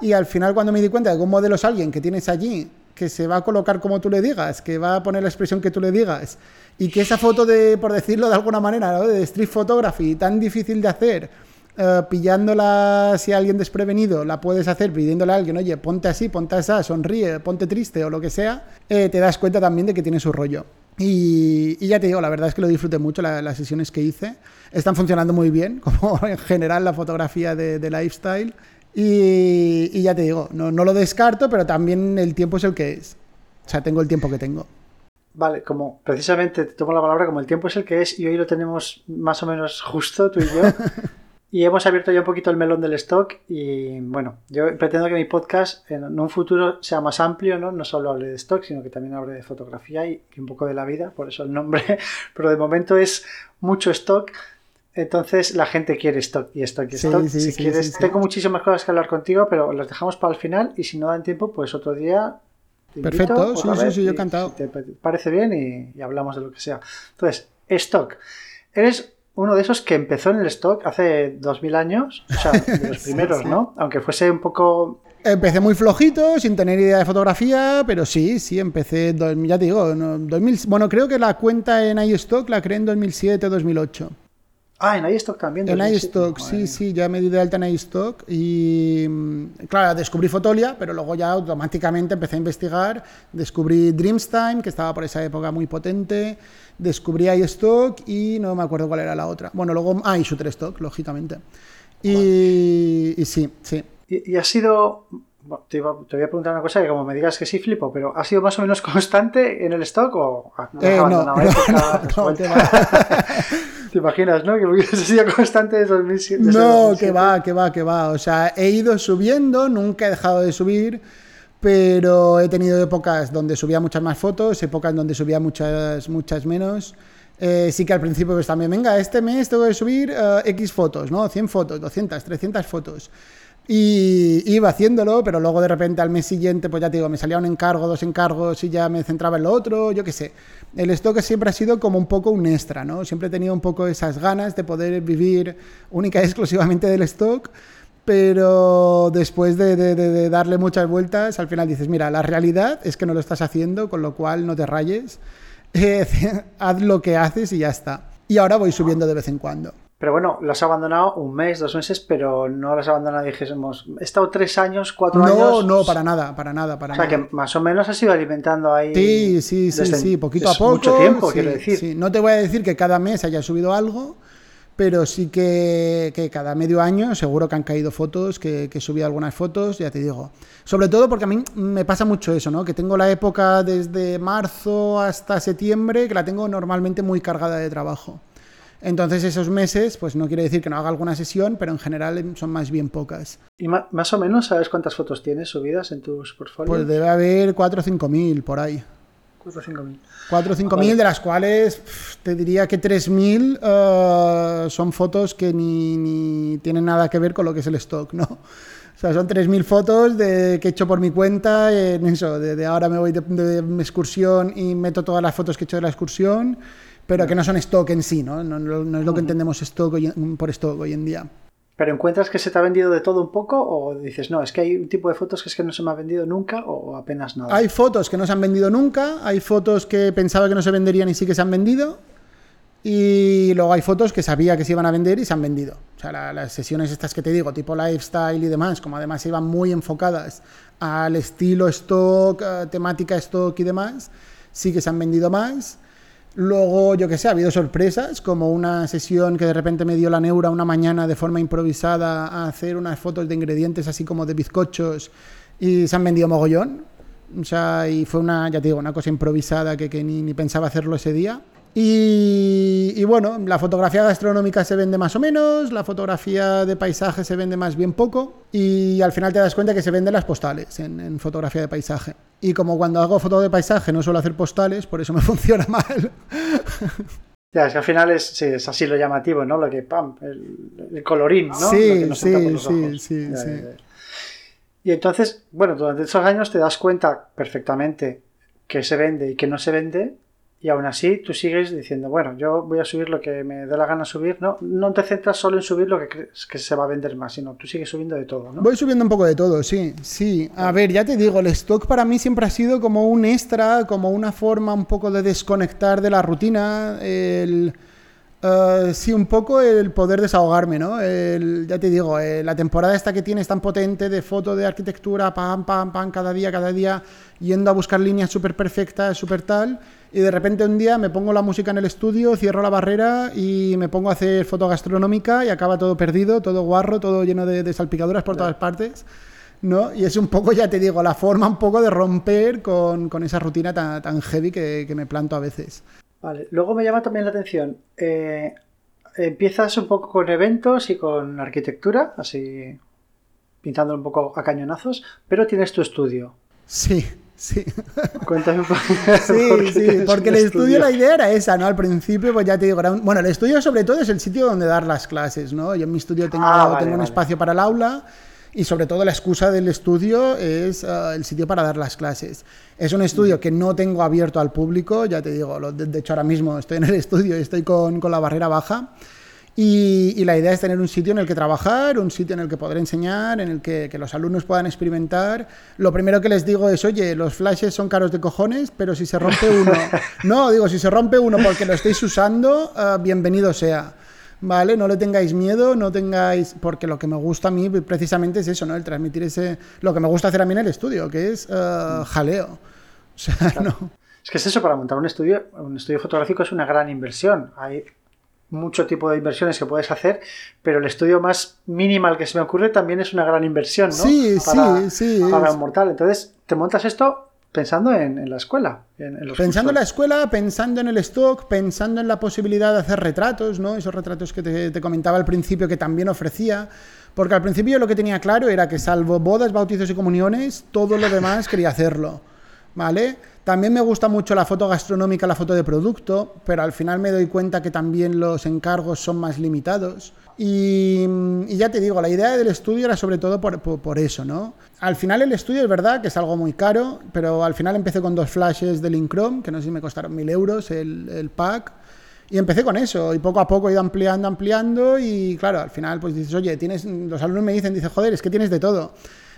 y al final cuando me di cuenta de que un modelo es alguien que tienes allí que se va a colocar como tú le digas, que va a poner la expresión que tú le digas, y que esa foto de, por decirlo de alguna manera, de street photography, tan difícil de hacer, eh, pillándola si alguien desprevenido, la puedes hacer pidiéndole a alguien, oye, ponte así, ponte así, sonríe, ponte triste o lo que sea, eh, te das cuenta también de que tiene su rollo. Y, ya te digo, la verdad es que lo disfruté mucho las sesiones que hice. Están funcionando muy bien, como en general la fotografía de, lifestyle. Y, ya te digo, no, no lo descarto, pero también el tiempo es el que es. O sea, tengo el tiempo que tengo. Vale, como precisamente te tomo la palabra, como el tiempo es el que es y hoy lo tenemos más o menos justo tú y yo. Y hemos abierto ya un poquito el melón del stock y bueno, yo pretendo que mi podcast en un futuro sea más amplio, ¿no? No solo hable de stock, sino que también hable de fotografía y, un poco de la vida, por eso el nombre, pero de momento es mucho stock. Entonces la gente quiere stock y stock y stock. si quieres, tengo muchísimas cosas que hablar contigo, pero las dejamos para el final y si no dan tiempo, pues otro día. Perfecto, sí, sí, sí, yo he encantado. te parece bien y, y hablamos de lo que sea. Entonces, stock. Eres uno de esos que empezó en el stock hace 2000 años, o sea, de los primeros, ¿no? Aunque fuese un poco... Empecé muy flojito, sin tener idea de fotografía, pero sí, sí, empecé, ya te digo, 2000, bueno, creo que la cuenta en iStock la creé en 2007 2008. Ah, en iStock también. En iStock, sí, sí, ya me di de alta en iStock y, mm, claro, descubrí Fotolia, pero luego ya automáticamente empecé a investigar, descubrí Dreamstime, que estaba por esa época muy potente, descubrí iStock y no me acuerdo cuál era la otra. Bueno, luego, ah, y Shutterstock, lógicamente. Y, sí, sí. ¿Y, ha sido te, voy a preguntar una cosa que como me digas que sí flipo, pero ¿ha sido más o menos constante en el stock o eh, no, no, no, ¿Te imaginas, no? Que hubiese sido constante desde 2007. No, que va, que va, que va. O sea, he ido subiendo, nunca he dejado de subir pero he tenido épocas donde subía muchas más fotos, épocas donde subía muchas, muchas menos. Eh, sí que al principio pues también, venga, este mes tengo que subir eh, X fotos, ¿no? 100 fotos, 200, 300 fotos. Y iba haciéndolo, pero luego de repente al mes siguiente, pues ya te digo, me salía un encargo, dos encargos y ya me centraba en lo otro, yo qué sé. El stock siempre ha sido como un poco un extra, ¿no? Siempre he tenido un poco esas ganas de poder vivir única y exclusivamente del stock pero después de, darle muchas vueltas, al final dices, mira, la realidad es que no lo estás haciendo, con lo cual no te rayes, haz lo que haces y ya está. Y ahora voy subiendo de vez en cuando. Pero bueno, lo has abandonado un mes, dos meses, pero no lo has abandonado, dijésemos, he estado tres años, cuatro años. No, no, para nada, para nada, para nada. O sea, que más o menos has ido alimentando ahí. Sí, sí, sí, sí, poquito a poco. Mucho tiempo, quiero decir. No te voy a decir que cada mes haya subido algo, pero sí que, cada medio año seguro que han caído fotos, que, que, he subido algunas fotos, ya te digo. Sobre todo porque a mí me pasa mucho eso, ¿no? Que tengo la época desde marzo hasta septiembre, que la tengo normalmente muy cargada de trabajo. Entonces esos meses, pues no quiere decir que no haga alguna sesión, pero en general son más bien pocas. ¿Y más o menos sabes cuántas fotos tienes subidas en tus portfolios? Pues debe haber 4 o 5 mil por ahí. 4 o 5 mil. 4 o 5 mil, de las cuales te diría que 3 mil uh, son fotos que ni, ni, tienen nada que ver con lo que es el stock, ¿no? O sea, son 3.000 fotos de, que he hecho por mi cuenta, en eso, de, ahora me voy de, de, excursión y meto todas las fotos que he hecho de la excursión, pero que no son stock en sí, ¿no? No, no es lo que entendemos stock por stock hoy en día. ¿Pero encuentras que se te ha vendido de todo un poco o dices, no, es que hay un tipo de fotos que es que no se me ha vendido nunca o apenas nada? Hay fotos que no se han vendido nunca, hay fotos que pensaba que no se venderían y sí que se han vendido, y luego hay fotos que sabía que se iban a vender y se han vendido. O sea, las sesiones estas que te digo, tipo lifestyle y demás, como además iban muy enfocadas al estilo stock, eh, temática stock y demás, sí que se han vendido más. Luego, yo que sé, ha habido sorpresas, como una sesión que de repente me dio la neura una mañana de forma improvisada a hacer unas fotos de ingredientes así como de bizcochos y se han vendido mogollón. O sea, y fue una, ya te digo, una cosa improvisada que, que ni, ni pensaba hacerlo ese día. Y, bueno, la fotografía gastronómica se vende más o menos, la fotografía de paisaje se vende más bien poco y al final te das cuenta que se venden las postales en, fotografía de paisaje. Y como cuando hago foto de paisaje no suelo hacer postales, por eso me funciona mal. Ya, es que al final es, sí, es así lo llamativo, ¿no? Lo que, pam, el, colorín, ¿no? Sí, sí, sí, sí, sí. Y entonces, bueno, durante esos años te das cuenta perfectamente que se vende y que no se vende y aún así tú sigues diciendo, bueno, yo voy a subir lo que me dé la gana subir, ¿no? No te centras solo en subir lo que crees que se va a vender más, sino tú sigues subiendo de todo, ¿no? Voy subiendo un poco de todo, sí, sí. A ver, ya te digo, el stock para mí siempre ha sido como un extra, como una forma un poco de desconectar de la rutina, el... Uh, sí, un poco el poder desahogarme, ¿no? El, ya te digo, eh, la temporada esta que tienes tan potente de foto, de arquitectura, pam, pam, pam, cada día, cada día, yendo a buscar líneas súper perfectas, súper tal, y de repente un día me pongo la música en el estudio, cierro la barrera y me pongo a hacer foto gastronómica y acaba todo perdido, todo guarro, todo lleno de, salpicaduras por todas partes. ¿no? Y es un poco, ya te digo, la forma un poco de romper con, con esa rutina tan, tan heavy que, que me planto a veces. Vale, luego me llama también la atención. Eh, empiezas un poco con eventos y con arquitectura, así pintando un poco a cañonazos, pero tienes tu estudio. Sí, sí. Cuéntame un poco. Sí, sí, porque el estudio, la idea era esa, ¿no? Al principio, pues ya te digo, bueno, el estudio sobre todo es el sitio donde dar las clases, ¿no? Yo en mi estudio tengo, ah, tengo un espacio para el aula y sobre todo la excusa del estudio es ah, el sitio para dar las clases. Es un estudio que no tengo abierto al público, ya te digo, de, hecho ahora mismo estoy en el estudio y estoy con, con la barrera baja. Y, y, la idea es tener un sitio en el que trabajar, un sitio en el que poder enseñar, en el que, que, los alumnos puedan experimentar. Lo primero que les digo es, oye, los flashes son caros de cojones, pero si se rompe uno, no, digo, si se rompe uno porque lo estáis usando, uh, bienvenido sea. ¿vale? No le tengáis miedo, no tengáis... Porque lo que me gusta a mí precisamente es eso, ¿no? El transmitir ese... Lo que me gusta hacer a mí en el estudio, que es uh, jaleo. O sea, no... Es que es eso, para montar un estudio, un estudio fotográfico es una gran inversión. Hay mucho tipo de inversiones que puedes hacer, pero el estudio más minimal que se me ocurre también es una gran inversión, ¿no? Sí, sí, sí. Para un mortal. Entonces, te montas esto pensando en, la escuela. pensando en la escuela, pensando en el stock, pensando en la posibilidad de hacer retratos, ¿no? Esos retratos que te, comentaba al principio que también ofrecía. Porque al principio lo que tenía claro era que salvo bodas, bautizos y comuniones, todo lo demás quería hacerlo. ¿Vale? También me gusta mucho la foto gastronómica, la foto de producto, pero al final me doy cuenta que también los encargos son más limitados. Y, ya te digo, la idea del estudio era sobre todo por, eso, ¿no? Al final el estudio es verdad que es algo muy caro, pero al final empecé con dos flashes de Linkrom, que no sé si me costaron mil euros el, pack. Y empecé con eso, y poco a poco he ido ampliando, ampliando, y claro, al final pues dices, oye, tienes, los alumnos me dicen, dice, joder, es que tienes de todo.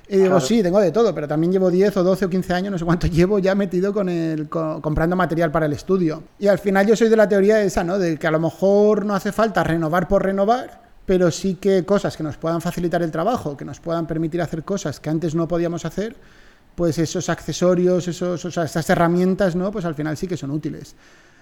Y digo, sí, tengo de todo, pero también llevo 10 o 12 o 15 años, no sé cuánto llevo ya metido con el, comprando material para el estudio. Y al final yo soy de la teoría esa, ¿no? De que a lo mejor no hace falta renovar por renovar, pero sí que cosas que nos puedan facilitar el trabajo, que nos puedan permitir hacer cosas que antes no podíamos hacer, pues esos accesorios, esos, esas herramientas, ¿no? Pues al final sí que son útiles.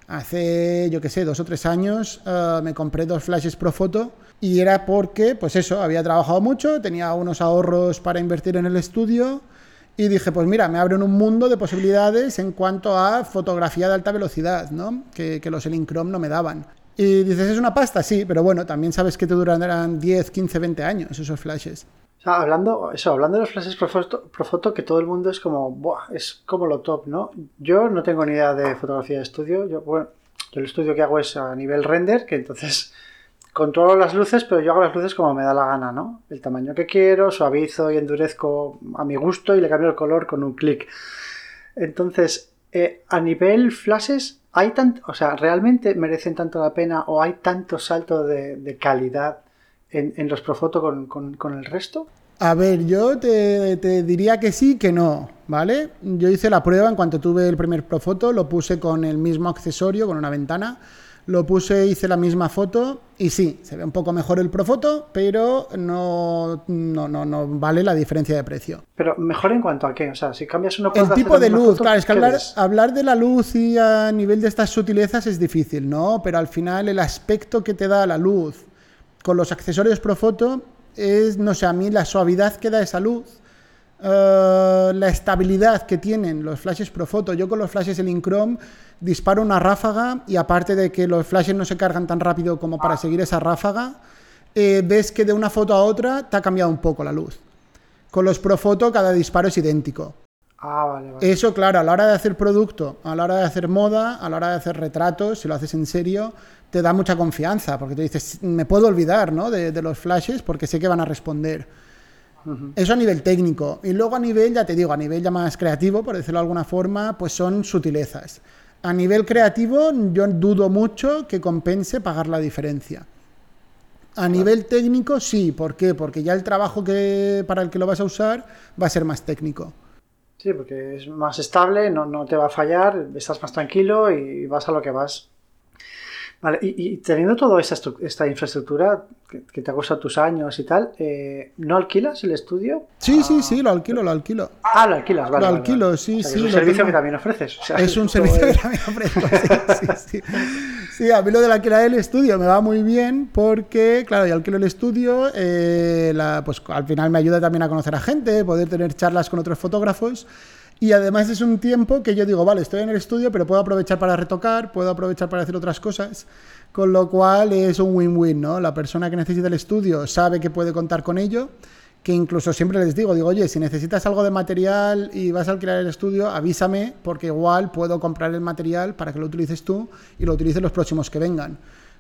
Hace, yo qué sé, dos o tres años eh, me compré dos flashes Profoto y era porque, pues eso, había trabajado mucho, tenía unos ahorros para invertir en el estudio y dije, pues mira, me abren un mundo de posibilidades en cuanto a fotografía de alta velocidad, ¿no? Que, que los Elincrom no me daban. Y dices, ¿es una pasta? Sí, pero bueno, también sabes que te durarán 10, 15, 20 años esos flashes. O sea, hablando, eso, hablando de los flashes Profoto, que todo el mundo es como, Buah, es como lo top, ¿no? Yo no tengo ni idea de fotografía de estudio. Yo, yo el estudio que hago es a nivel render, que entonces controlo las luces, pero yo hago las luces como me da la gana, ¿no? El tamaño que quiero, suavizo y endurezco a mi gusto y le cambio el color con un clic. Entonces, eh, a nivel flashes, ¿Hay tanto, o sea, realmente merecen tanto la pena o hay tanto salto de, calidad en, los Profoto con, con, el resto? A ver, yo te, te, diría que sí, que no, ¿vale? Yo hice la prueba en cuanto tuve el primer Profoto, lo puse con el mismo accesorio, con una ventana, lo puse, hice la misma foto y sí, se ve un poco mejor el Profoto, pero no, no, no, no vale la diferencia de precio. Pero mejor en cuanto a qué, o sea, si cambias uno El tipo de luz, claro, es que hablar, hablar, de la luz y a nivel de estas sutilezas es difícil, ¿no? Pero al final el aspecto que te da la luz con los accesorios Profoto es, no sé, a mí la suavidad que da esa luz eh, la estabilidad que tienen los flashes Profoto. Yo con los flashes Elincrom disparo una ráfaga y aparte de que los flashes no se cargan tan rápido como para seguir esa ráfaga, eh, ves que de una foto a otra te ha cambiado un poco la luz. Con los Profoto cada disparo es idéntico. Ah, Eso, claro, a la hora de hacer producto, a la hora de hacer moda, a la hora de hacer retratos, si lo haces en serio, te da mucha confianza, porque te dices, me puedo olvidar ¿no? de, de los flashes porque sé que van a responder. Eso a nivel técnico. Y luego a nivel, ya te digo, a nivel ya más creativo, por decirlo de alguna forma, pues son sutilezas. A nivel creativo, yo dudo mucho que compense pagar la diferencia. A nivel técnico, sí. ¿Por qué? Porque ya el trabajo que, para el que lo vas a usar va a ser más técnico. Sí, porque es más estable, no, no te va a fallar, estás más tranquilo y vas a lo que vas. Vale, y, teniendo toda esta, esta infraestructura que, te ha costado tus años y tal, eh, ¿no alquilas el estudio? Sí, sí, sí, lo alquilo, lo alquilo. Ah, lo alquilas, vale. Lo alquilo, sí, sí. Es un servicio que también ofreces. es un servicio que también ofrezco, sí, sí, sí. a mí lo de alquilar el estudio me va muy bien porque, claro, yo alquilo el estudio, eh, pues al final me ayuda también a conocer a gente, poder tener charlas con otros fotógrafos. Y además es un tiempo que yo digo, vale, estoy en el estudio, pero puedo aprovechar para retocar, puedo aprovechar para hacer otras cosas, con lo cual es un win-win, ¿no? La persona que necesita el estudio sabe que puede contar con ello, que incluso siempre les digo, digo, oye, si necesitas algo de material y vas a alquilar el estudio, avísame, porque igual puedo comprar el material para que lo utilices tú y lo utilices los próximos que vengan.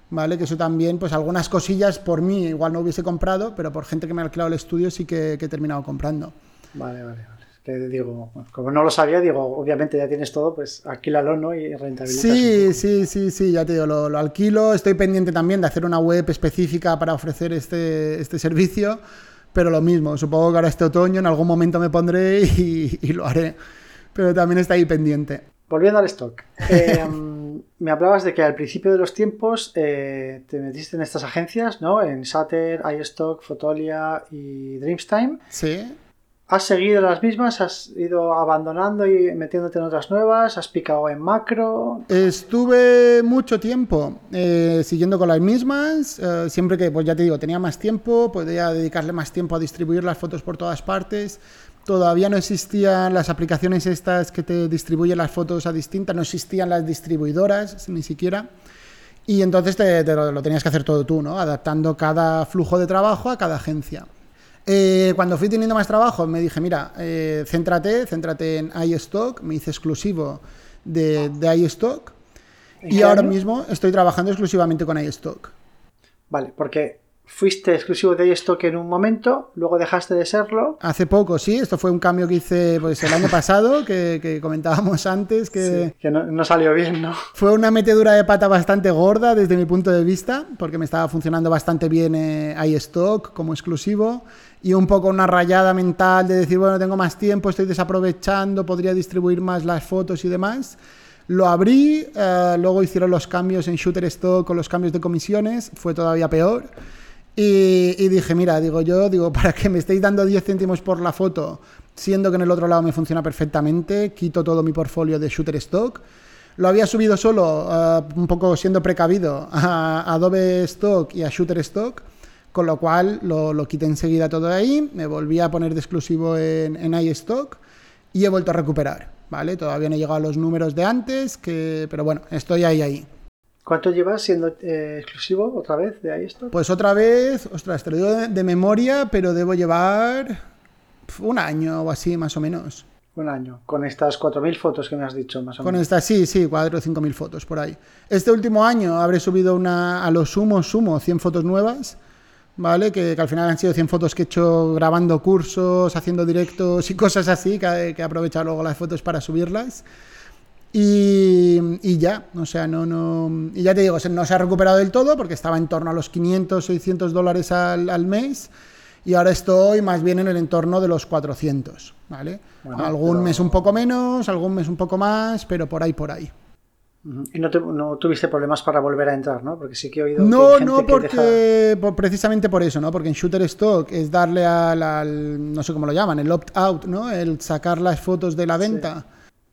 ¿Vale? Que eso también, pues algunas cosillas por mí igual no hubiese comprado, pero por gente que me ha alquilado el estudio sí que, que he terminado comprando. Vale, vale que digo, como no lo sabía, digo, obviamente ya tienes todo, pues alquílalo, ¿no? Y rentabiliza. Sí, sí, sí, sí, ya te digo, lo, alquilo. Estoy pendiente también de hacer una web específica para ofrecer este, este servicio, pero lo mismo, supongo que ahora este otoño en algún momento me pondré y, lo haré, pero también está ahí pendiente. Volviendo al stock, eh, me hablabas de que al principio de los tiempos eh, te metiste en estas agencias, ¿no? En Sater, iStock, Fotolia y Dreamstime. Sí. ¿Has seguido las mismas? ¿Has ido abandonando y metiéndote en otras nuevas? ¿Has picado en macro? Estuve mucho tiempo eh, siguiendo con las mismas. Eh, siempre que, pues ya te digo, tenía más tiempo, podía dedicarle más tiempo a distribuir las fotos por todas partes. Todavía no existían las aplicaciones estas que te distribuyen las fotos a distintas, no existían las distribuidoras ni siquiera. Y entonces te, lo tenías que hacer todo tú, ¿no? Adaptando cada flujo de trabajo a cada agencia. Eh, cuando fui teniendo más trabajo, me dije, mira, eh, céntrate, céntrate en iStock, me hice exclusivo de, de iStock y ahora mismo estoy trabajando exclusivamente con iStock. Vale, porque fuiste exclusivo de iStock en un momento, luego dejaste de serlo. Hace poco, sí, esto fue un cambio que hice pues, el año pasado, que, comentábamos antes. Que, que no, salió bien, ¿no? Fue una metedura de pata bastante gorda desde mi punto de vista, porque me estaba funcionando bastante bien eh, iStock como exclusivo y un poco una rayada mental de decir, bueno, tengo más tiempo, estoy desaprovechando, podría distribuir más las fotos y demás. Lo abrí, eh, luego hicieron los cambios en Shutterstock con los cambios de comisiones, fue todavía peor. Y, dije, mira, digo yo, digo, para que me estéis dando 10 céntimos por la foto, siendo que en el otro lado me funciona perfectamente, quito todo mi portfolio de Shutterstock. Lo había subido solo, eh, un poco siendo precavido, a Adobe Stock y a Shutterstock con lo cual lo, lo quité enseguida todo de ahí, me volví a poner de exclusivo en, en iStock y he vuelto a recuperar, ¿vale? Todavía no he llegado a los números de antes, que, pero bueno, estoy ahí, ahí. ¿Cuánto llevas siendo eh, exclusivo otra vez de iStock? Pues otra vez, ostras, te lo digo de, memoria, pero debo llevar un año o así, más o menos. Un año, con estas 4.000 fotos que me has dicho, más o menos. Con estas, sí, sí, 4 o 5.000 fotos por ahí. Este último año habré subido una, a lo sumo, sumo, 100 fotos nuevas ¿vale? Que, al final han sido 100 fotos que he hecho grabando cursos, haciendo directos y cosas así, que, que he aprovechado luego las fotos para subirlas. Y, ya, o sea, no, no. Y ya te digo, no se ha recuperado del todo porque estaba en torno a los 500, 600 dólares al, al mes y ahora estoy más bien en el entorno de los 400, ¿vale? algún mes un poco menos, algún mes un poco más, pero por ahí, por ahí. Y no, tuviste problemas para volver a entrar, ¿no? Porque sí que he oído. No, no, porque precisamente por eso, ¿no? Porque en Shooter Stock es darle al, no sé cómo lo llaman, el opt-out, ¿no? El sacar las fotos de la venta.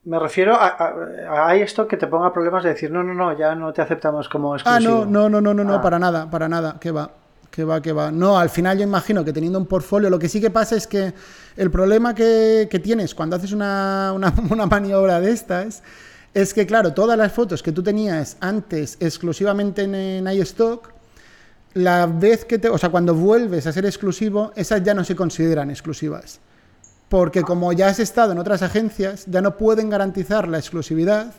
Me refiero a, a, esto que te ponga problemas de decir, no, no, no, ya no te aceptamos como exclusivo. Ah, no, no, no, no, no, no ah. para nada, para nada, que va. Que va, que va. No, al final yo imagino que teniendo un portfolio, lo que sí que pasa es que el problema que, que tienes cuando haces una, una, una maniobra de estas es que, claro, todas las fotos que tú tenías antes exclusivamente en, iStock, la vez que te, o sea, cuando vuelves a ser exclusivo, esas ya no se consideran exclusivas. Porque como ya has estado en otras agencias, ya no pueden garantizar la exclusividad,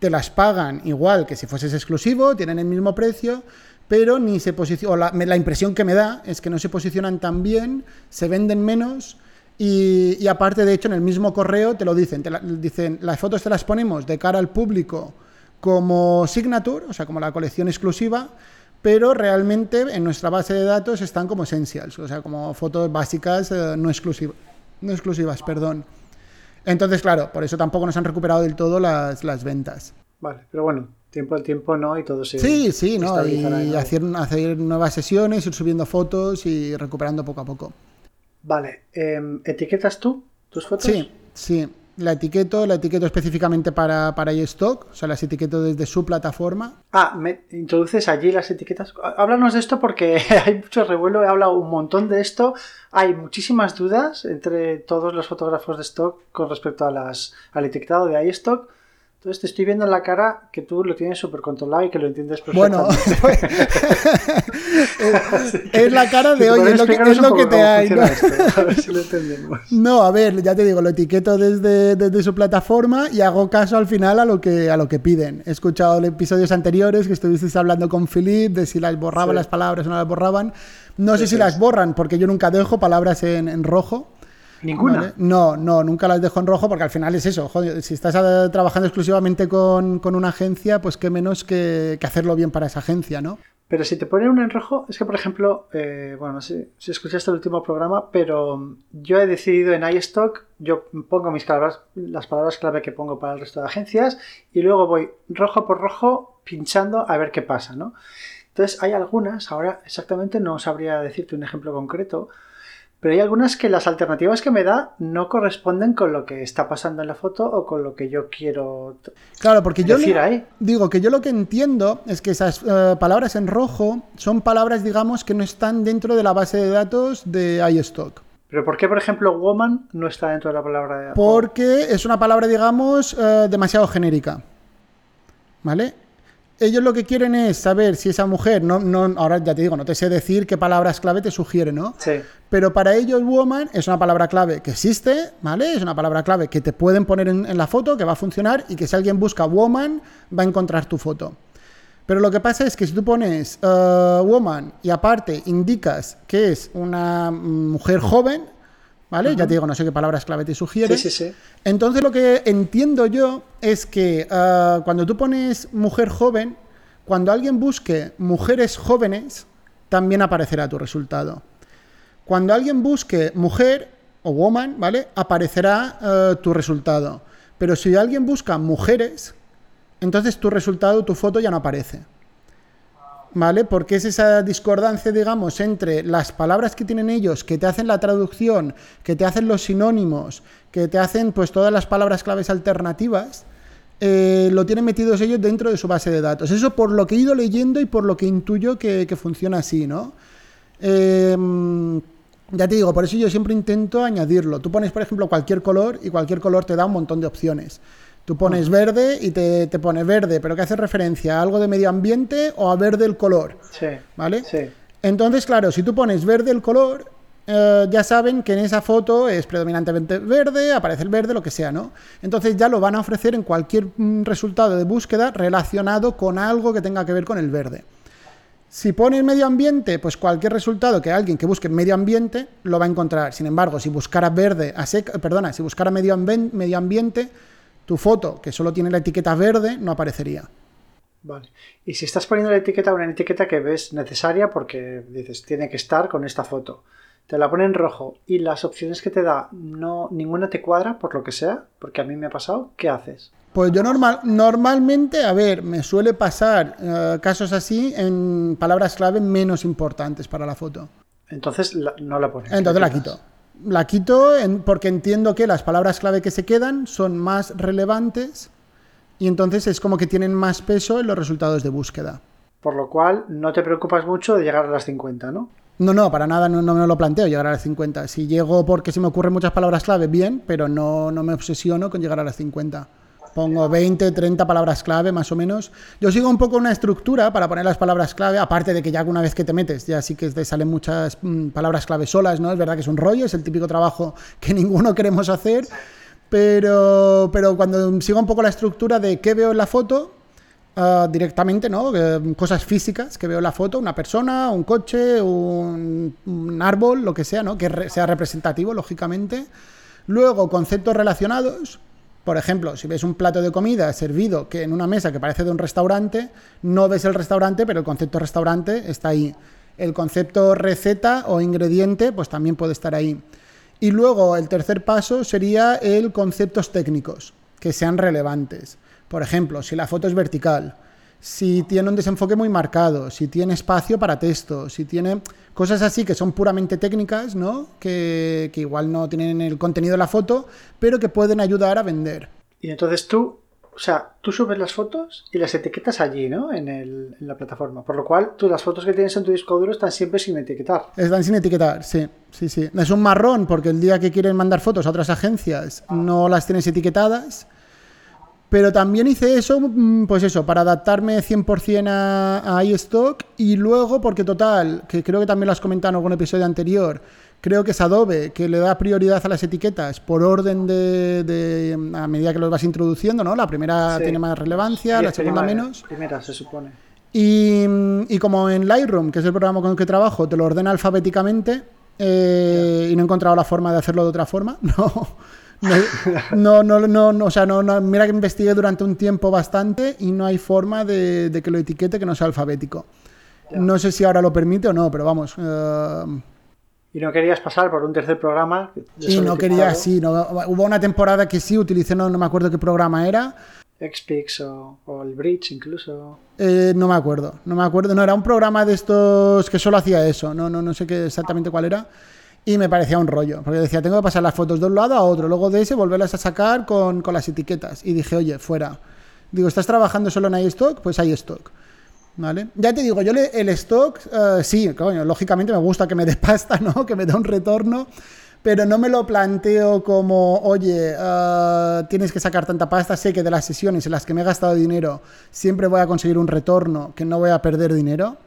te las pagan igual que si fueses exclusivo, tienen el mismo precio, pero ni se posicionan, la, la impresión que me da es que no se posicionan tan bien, se venden menos Y, aparte, de hecho, en el mismo correo te lo dicen, te la- dicen, las fotos te las ponemos de cara al público como signature, o sea, como la colección exclusiva, pero realmente en nuestra base de datos están como essentials, o sea, como fotos básicas eh, no, exclusiva- no exclusivas, perdón. Entonces, claro, por eso tampoco nos han recuperado del todo las, las ventas. Vale, pero bueno, tiempo al tiempo no y todo se Sí, sí, ¿no? Y hacer, hacer nuevas sesiones, ir subiendo fotos y recuperando poco a poco. Vale, em, ¿etiquetas tú tus fotos? Sí, sí. La etiqueto, la etiqueto específicamente para, para iStock, o sea, las etiqueto desde su plataforma. Ah, ¿me introduces allí las etiquetas? Há- Háblanos de esto porque hay mucho revuelo, he hablado un montón de esto. Hay muchísimas dudas entre todos los fotógrafos de stock con respecto a las, al etiquetado de iStock. Entonces te estoy viendo en la cara que tú lo tienes súper controlado y que lo entiendes Bueno, perfectamente. es, es la cara de hoy, es lo que, es lo que te hay. ¿no? esto, a ver si lo entendemos. No, a ver, ya te digo, lo etiqueto desde, desde su plataforma y hago caso al final a lo que, a lo que piden. He escuchado episodios anteriores que estuvisteis hablando con Philip de si las borraban Sí. las palabras o no las borraban. No sé si las borran porque yo nunca dejo palabras en, en rojo. Ninguna. ¿vale? No, no, nunca las dejo en rojo porque al final es eso. joder, si estás eh, trabajando exclusivamente con, con una agencia, pues qué menos que, que hacerlo bien para esa agencia, ¿no? Pero si te ponen una en rojo, es que, por ejemplo, eh, bueno, no sé si escuchaste el último programa, pero yo he decidido en iStock, yo pongo mis palabras, las palabras clave que pongo para el resto de agencias y luego voy rojo por rojo pinchando a ver qué pasa, ¿no? Entonces hay algunas, ahora exactamente no sabría decirte un ejemplo concreto, pero hay algunas que las alternativas que me da no corresponden con lo que está pasando en la foto o con lo que yo quiero Claro, porque yo decir lo- ahí. digo que yo lo que entiendo es que esas eh, palabras en rojo son palabras, digamos, que no están dentro de la base de datos de iStock. Pero ¿por qué, por ejemplo, woman no está dentro de la palabra de... Porque es una palabra, digamos, eh, demasiado genérica. ¿Vale? Ellos lo que quieren es saber si esa mujer, no, no, ahora ya te digo, no te sé decir qué palabras clave te sugiere, ¿no? Sí. Pero para ellos, woman es una palabra clave que existe, ¿vale? Es una palabra clave que te pueden poner en, en la foto, que va a funcionar y que si alguien busca woman, va a encontrar tu foto. Pero lo que pasa es que si tú pones eh, woman y aparte indicas que es una mm, mujer joven, ¿vale? Ya te digo, no sé qué palabras clave te sugiere. Sí, sí, sí. Entonces lo que entiendo yo es que ah, cuando tú pones mujer joven, cuando alguien busque mujeres jóvenes, también aparecerá tu resultado. Cuando alguien busque mujer o woman, ¿vale? Aparecerá eh, tu resultado. Pero si alguien busca mujeres, entonces tu resultado, tu foto ya no aparece. ¿Vale? Porque es esa discordancia, digamos, entre las palabras que tienen ellos, que te hacen la traducción, que te hacen los sinónimos, que te hacen pues todas las palabras claves alternativas, eh, lo tienen metidos ellos dentro de su base de datos. Eso por lo que he ido leyendo y por lo que intuyo que, que funciona así, ¿no? Eh, ya te digo, por eso yo siempre intento añadirlo. Tú pones, por ejemplo, cualquier color y cualquier color te da un montón de opciones. Tú pones verde y te, te pone verde, pero que hace referencia a algo de medio ambiente o a verde el color, Sí. ¿vale? Sí. Entonces, claro, si tú pones verde el color, eh, ya saben que en esa foto es predominantemente verde, aparece el verde, lo que sea, ¿no? Entonces ya lo van a ofrecer en cualquier mm, resultado de búsqueda relacionado con algo que tenga que ver con el verde. Si pones medio ambiente, pues cualquier resultado que alguien que busque medio ambiente lo va a encontrar. Sin embargo, si buscara verde, a perdona, si buscara medio ambiente, tu foto, que solo tiene la etiqueta verde, no aparecería. Vale. Y si estás poniendo la etiqueta, una etiqueta que ves necesaria porque dices, tiene que estar con esta foto. Te la pone en rojo y las opciones que te da, no, ninguna te cuadra por lo que sea, porque a mí me ha pasado, ¿qué haces? Pues yo normal, normalmente, a ver, me suele pasar eh, casos así en palabras clave menos importantes para la foto. Entonces la- no la pones. Entonces la quitas. quito. La quito en- porque entiendo que las palabras clave que se quedan son más relevantes y entonces es como que tienen más peso en los resultados de búsqueda. Por lo cual no te preocupas mucho de llegar a las 50, ¿no? No, no, para nada no, no me lo planteo llegar a las 50. Si llego porque se me ocurren muchas palabras clave, bien, pero no, no me obsesiono con llegar a las 50. Pongo 20, 30 palabras clave más o menos. Yo sigo un poco una estructura para poner las palabras clave, aparte de que ya una vez que te metes, ya sí que te salen muchas mm, palabras clave solas, ¿no? Es verdad que es un rollo, es el típico trabajo que ninguno queremos hacer, pero, pero cuando sigo un poco la estructura de qué veo en la foto, ah, directamente, ¿no? cosas físicas que veo en la foto, una persona, un coche, un, un árbol, lo que sea, ¿no? Que sea representativo, lógicamente. Luego, conceptos relacionados, por ejemplo, si ves un plato de comida servido que en una mesa que parece de un restaurante, no ves el restaurante, pero el concepto restaurante está ahí. El concepto receta o ingrediente, pues también puede estar ahí. Y luego el tercer paso sería el conceptos técnicos, que sean relevantes. Por ejemplo, si la foto es vertical, si tiene un desenfoque muy marcado, si tiene espacio para texto, si tiene cosas así que son puramente técnicas, ¿no? Que, igual no tienen el contenido de la foto, pero que pueden ayudar a vender. Y entonces tú, o sea, tú subes las fotos y las etiquetas allí, ¿no? En, el, en la plataforma. Por lo cual, tú las fotos que tienes en tu disco duro están siempre sin etiquetar. Están sin etiquetar, sí. Sí, sí. Es un marrón porque el día que quieren mandar fotos a otras agencias no las tienes etiquetadas pero también hice eso, mm, pues eso, para adaptarme 100% a, a iStock y luego, porque total, que creo que también lo has comentado en algún episodio anterior, creo que es Adobe que le da prioridad a las etiquetas por orden de, a medida que los vas introduciendo, ¿no? La primera tiene más relevancia, la segunda menos. Primera, se supone. Y, y, como en Lightroom, que es el programa con el que trabajo, te lo ordena alfabéticamente eh, y no he encontrado la forma de hacerlo de otra forma, no. No, no, no, no, o sea, no, mira que investigué durante un tiempo bastante y no hay forma de, que lo etiquete que no sea alfabético. No sé si ahora lo permite o no, pero vamos. Eh, y no querías pasar por un tercer programa. Y no quería, sí. No, hubo una temporada que sí utilicé, no, no me acuerdo qué programa era. XPix o, o, el Bridge incluso. Eh, no me acuerdo, no me acuerdo. No, era un programa de estos que solo hacía eso. No, no, no sé qué exactamente cuál era. Y me parecía un rollo, porque decía, tengo que pasar las fotos de un lado a otro, luego de ese volverlas a sacar con, las etiquetas. Y dije, oye, fuera. Digo, ¿estás trabajando solo en iStock? Pues iStock. ¿Vale? Ya te digo, yo el stock, eh, sí, coño, lógicamente me gusta que me dé pasta, ¿no? Que me dé un retorno, pero no me lo planteo como, oye, eh, tienes que sacar tanta pasta, sé que de las sesiones en las que me he gastado dinero siempre voy a conseguir un retorno, que no voy a perder dinero,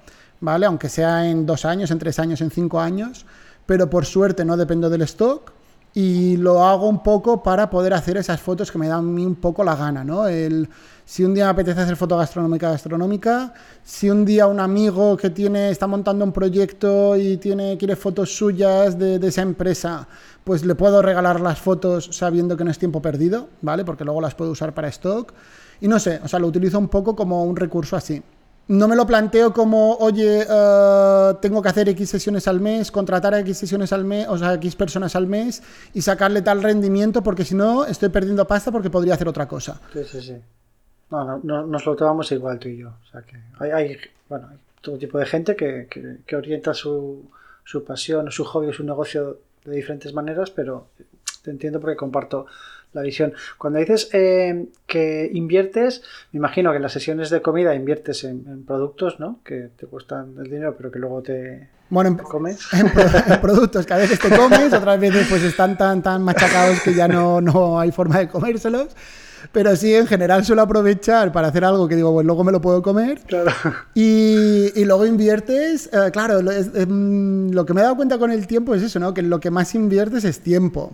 ¿vale? Aunque sea en dos años, en tres años, en cinco años pero por suerte no dependo del stock y lo hago un poco para poder hacer esas fotos que me dan a mí un poco la gana, ¿no? El, si un día me apetece hacer foto gastronómica, gastronómica, si un día un amigo que tiene, está montando un proyecto y tiene, quiere fotos suyas de, de esa empresa, pues le puedo regalar las fotos sabiendo que no es tiempo perdido, ¿vale? Porque luego las puedo usar para stock. Y no sé, o sea, lo utilizo un poco como un recurso así no me lo planteo como, oye, eh, tengo que hacer X sesiones al mes, contratar a X sesiones al mes, o sea, X personas al mes y sacarle tal rendimiento porque si no estoy perdiendo pasta porque podría hacer otra cosa. Sí, sí, sí. No, no, nos lo tomamos igual tú y yo. O sea, que hay, bueno, hay todo tipo de gente que, que, orienta su, su pasión, su hobby, su negocio de diferentes maneras, pero te entiendo porque comparto la visión. Cuando dices eh, que inviertes, me imagino que en las sesiones de comida inviertes en, productos, ¿no? Que te cuestan el dinero, pero que luego te, bueno, en, comes. En, productos que a veces te comes, otras veces pues están tan, tan machacados que ya no, no hay forma de comérselos. Pero sí, en general suelo aprovechar para hacer algo que digo, pues luego me lo puedo comer. Claro. Y, y luego inviertes, eh, claro, lo, em, lo, que me he dado cuenta con el tiempo es eso, ¿no? Que lo que más inviertes es tiempo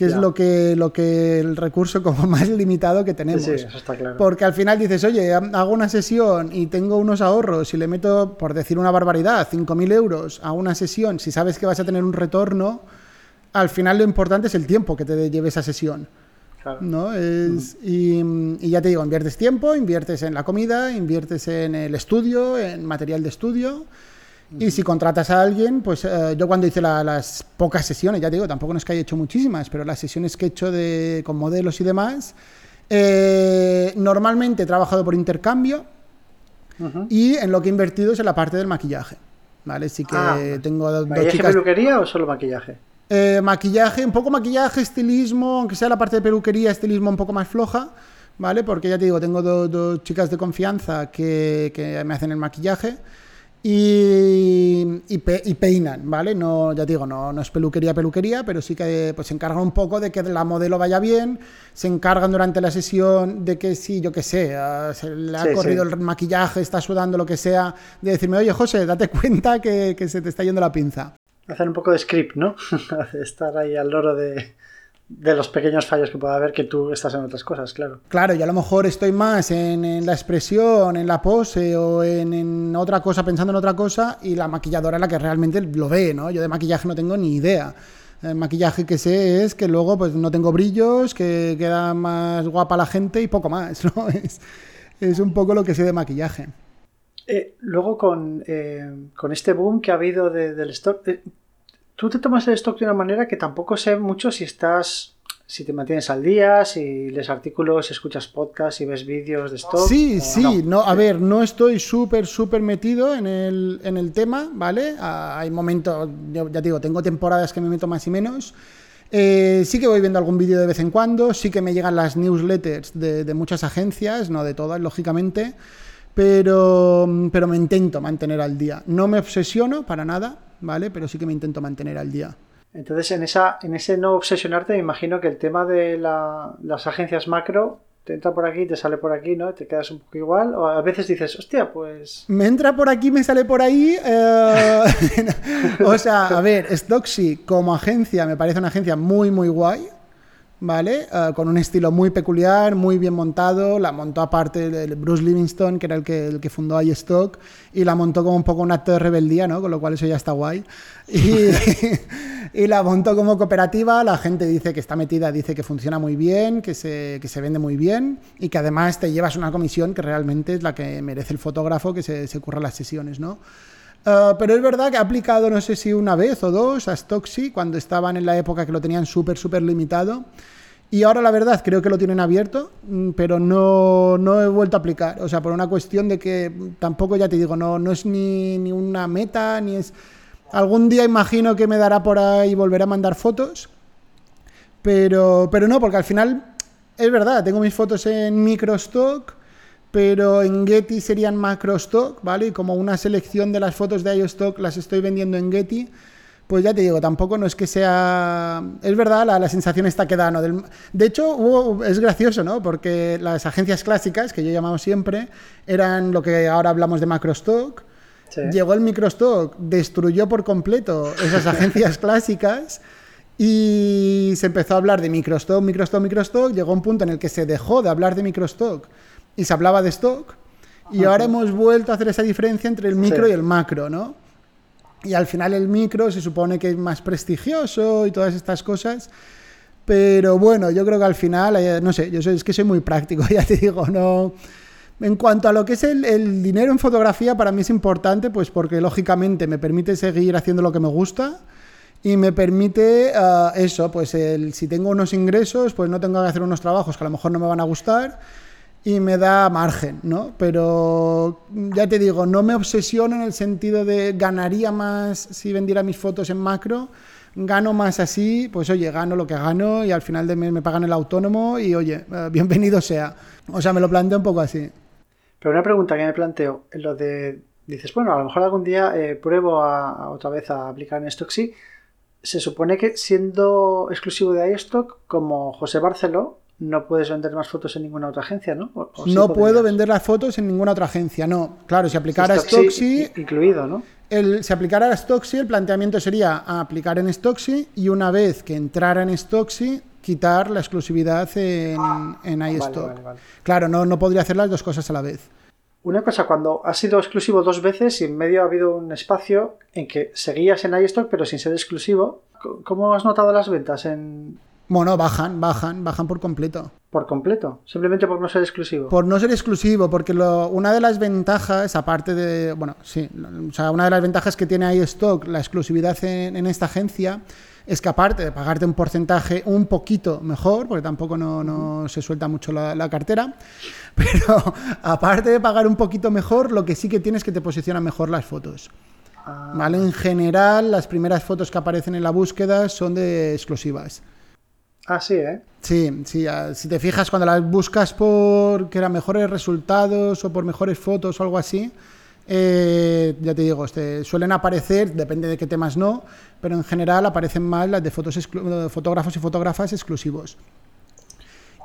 que es lo que, lo que el recurso como más limitado que tenemos. Sí, eso está claro. Porque al final dices, oye, hago una sesión y tengo unos ahorros y le meto, por decir una barbaridad, 5.000 euros a una sesión, si sabes que vas a tener un retorno, al final lo importante es el tiempo que te lleve esa sesión. Claro. ¿no? Es, y, y, ya te digo, inviertes tiempo, inviertes en la comida, inviertes en el estudio, en material de estudio. Y si contratas a alguien, pues eh, yo cuando hice las pocas sesiones, ya te digo, tampoco no es que haya hecho muchísimas, pero las sesiones que he hecho de, con modelos y demás, eh, normalmente he trabajado por intercambio y en lo que he invertido es en la parte del maquillaje. ¿Vale? Sí que ah, tengo dos chicas... peluquería o solo maquillaje? Eh, maquillaje, un poco maquillaje, estilismo, aunque sea la parte de peluquería, estilismo un poco más floja, ¿vale? Porque ya te digo, tengo dos, chicas de confianza que, que me hacen el maquillaje. Y, y, peinan, ¿vale? No, ya digo, no, no es peluquería, peluquería, pero sí que pues, se encargan un poco de que la modelo vaya bien, se encargan durante la sesión de que si, yo qué sé, ah, se le ha corrido el maquillaje, está sudando, lo que sea, de decirme, oye, José, date cuenta que, se te está yendo la pinza. Hacer un poco de script, ¿no? Estar ahí al loro de, de los pequeños fallos que pueda haber que tú estás en otras cosas, claro. Claro, y a lo mejor estoy más en, la expresión, en la pose o en, otra cosa, pensando en otra cosa, y la maquilladora es la que realmente lo ve, ¿no? Yo de maquillaje no tengo ni idea. El maquillaje que sé es que luego pues no tengo brillos, que queda más guapa la gente y poco más, ¿no? Es, un poco lo que sé de maquillaje. Eh, luego con, eh, con, este boom que ha habido del stock, eh, tú te tomas el stock de una manera que tampoco sé mucho si estás si te mantienes al día, si lees artículos, si escuchas podcasts, si ves vídeos de stock. Sí, sí, no. a ver, no estoy súper, súper metido en el, en el tema, ¿vale? Ah, hay momentos, ya, digo, tengo temporadas que me meto más y menos. Eh, sí que voy viendo algún vídeo de vez en cuando, sí que me llegan las newsletters de, de muchas agencias, no de todas, lógicamente, pero, pero me intento mantener al día. No me obsesiono para nada, ¿vale? Pero sí que me intento mantener al día. Entonces, en, esa, en ese no obsesionarte, me imagino que el tema de las agencias macro te entra por aquí, te sale por aquí, ¿no? Te quedas un poco igual. O a veces dices, hostia, pues. Me entra por aquí, me sale por ahí. Eh, o sea, a ver, Stocksy como agencia me parece una agencia muy, muy guay. ¿Vale? Eh, con un estilo muy peculiar, muy bien montado. La montó aparte de Bruce Livingston, que era el que, el que fundó iStock, y la montó como un poco un acto de rebeldía, ¿no? Con lo cual eso ya está guay. Y, la montó como cooperativa. La gente dice que está metida, dice que funciona muy bien, que se, que se vende muy bien y que además te llevas una comisión que realmente es la que merece el fotógrafo que se, se curra las sesiones, ¿no? Eh, pero es verdad que ha aplicado, no sé si una vez o dos, a Stocksy, cuando estaban en la época que lo tenían súper, súper limitado. Y ahora la verdad creo que lo tienen abierto, mm, pero no, no, he vuelto a aplicar. O sea, por una cuestión de que tampoco, ya te digo, no, no es ni, ni una meta, ni es... Algún día imagino que me dará por ahí volver a mandar fotos, pero, pero no, porque al final es verdad, tengo mis fotos en microstock, pero en Getty serían macrostock, ¿vale? Y como una selección de las fotos de iStock las estoy vendiendo en Getty, pues ya te digo, tampoco no es que sea... Es verdad, la, sensación está quedando. Del... De hecho, es gracioso, ¿no? Porque las agencias clásicas, que yo llamado siempre, eran lo que ahora hablamos de macrostock. Llegó el microstock, destruyó por completo esas agencias clásicas y se empezó a hablar de microstock, microstock, microstock. Llegó un punto en el que se dejó de hablar de microstock y se hablaba de stock. Y ahora hemos vuelto a hacer esa diferencia entre el micro y el macro, ¿no? Y al final el micro se supone que es más prestigioso y todas estas cosas. Pero bueno, yo creo que al final, eh, no sé, yo soy, es que soy muy práctico, ya te digo, no... En cuanto a lo que es el, dinero en fotografía, para mí es importante, pues porque lógicamente me permite seguir haciendo lo que me gusta y me permite eh, eso, pues el, si tengo unos ingresos, pues no tengo que hacer unos trabajos que a lo mejor no me van a gustar y me da margen, ¿no? Pero ya te digo, no me obsesiono en el sentido de ganaría más si vendiera mis fotos en macro, gano más así, pues oye, gano lo que gano y al final de mes me pagan el autónomo y oye, eh, bienvenido sea. O sea, me lo planteo un poco así. Pero una pregunta que me planteo, lo de, dices, bueno, a lo mejor algún día eh, pruebo a, otra vez a aplicar en sí Se supone que siendo exclusivo de iStock, como José Barceló, no puedes vender más fotos en ninguna otra agencia, ¿no? no puedo vender las fotos en ninguna otra agencia, no. Claro, si aplicara Stocksy... Incluido, ¿no? El, si aplicara Stocksy, el planteamiento sería aplicar en Stocksy y una vez que entrara en Stocksy, quitar la exclusividad en, en iStock. claro, no, no podría hacer las dos cosas a la vez. Una cosa, cuando has sido exclusivo dos veces y en medio ha habido un espacio en que seguías en iStock pero sin ser exclusivo, ¿cómo has notado las ventas en, bueno, bajan, bajan, bajan por completo. ¿Por completo? Simplemente por no ser exclusivo. Por no ser exclusivo, porque una de las ventajas, aparte de, bueno, sí, o sea, una de las ventajas que tiene iStock, la exclusividad en, esta agencia, es que aparte de pagarte un porcentaje un poquito mejor, porque tampoco no, se suelta mucho la, cartera, pero aparte de pagar un poquito mejor, lo que sí que tienes es que te posiciona mejor las fotos. Ah. ¿Vale? En general, las primeras fotos que aparecen en la búsqueda son de exclusivas. Ah, sí, ¿eh? Sí, sí. Si te fijas, cuando las buscas por que eran mejores resultados o por mejores fotos o algo así, eh, ya te digo, este, suelen aparecer, depende de qué temas no, pero en general aparecen más las de fotos fotógrafos y fotógrafas exclusivos.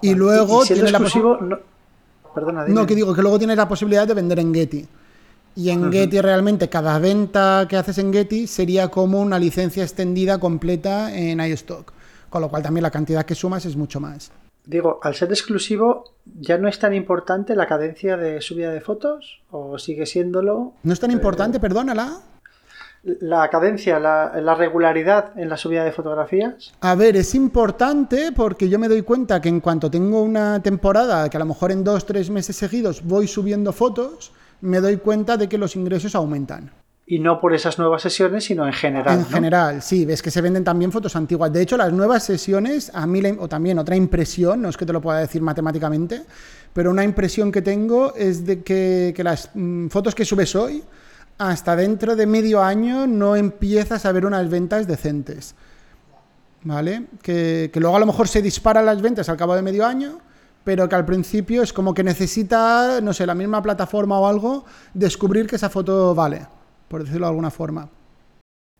Y luego tiene la no... Perdona, no, que digo que luego tienes la posibilidad de vender en Getty. Y en Getty realmente cada venta que haces en Getty sería como una licencia extendida completa en iStock. Con lo cual también la cantidad que sumas es mucho más. Digo, al ser exclusivo, ¿ya no es tan importante la cadencia de subida de fotos? ¿O sigue siéndolo? ¿No es tan importante, perdónala? La cadencia, la, regularidad en la subida de fotografías. A ver, es importante porque yo me doy cuenta que en cuanto tengo una temporada, que a lo mejor en dos, tres meses seguidos voy subiendo fotos, me doy cuenta de que los ingresos aumentan. Y no por esas nuevas sesiones, sino en general. En general, sí, ves que se venden también fotos antiguas. De hecho, las nuevas sesiones, a mí, o también otra impresión, no es que te lo pueda decir matemáticamente, pero una impresión que tengo es de que, las mm, fotos que subes hoy, hasta dentro de medio año no empiezas a ver unas ventas decentes. ¿Vale? Que, que luego a lo mejor se disparan las ventas al cabo de medio año, pero que al principio es como que necesita, no sé, la misma plataforma o algo, descubrir que esa foto vale por decirlo de alguna forma.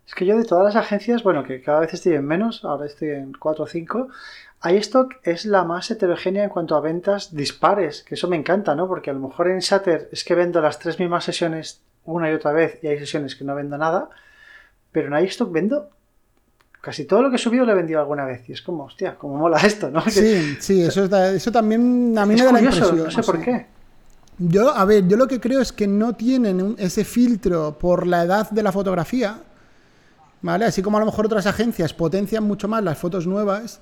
Es que yo de todas las agencias, bueno, que cada vez estoy en menos, ahora estoy en 4 o 5, iStock es la más heterogénea en cuanto a ventas dispares, que eso me encanta, ¿no? Porque a lo mejor en Shutter es que vendo las tres mismas sesiones una y otra vez y hay sesiones que no vendo nada, pero en iStock vendo casi todo lo que he subido lo he vendido alguna vez y es como, hostia, como mola esto, ¿no? Sí, sí, eso, eso también a mí me da la impresión. No sé por qué. Yo, a ver, yo lo que creo es que no tienen ese filtro por la edad de la fotografía, ¿vale? Así como a lo mejor otras agencias potencian mucho más las fotos nuevas,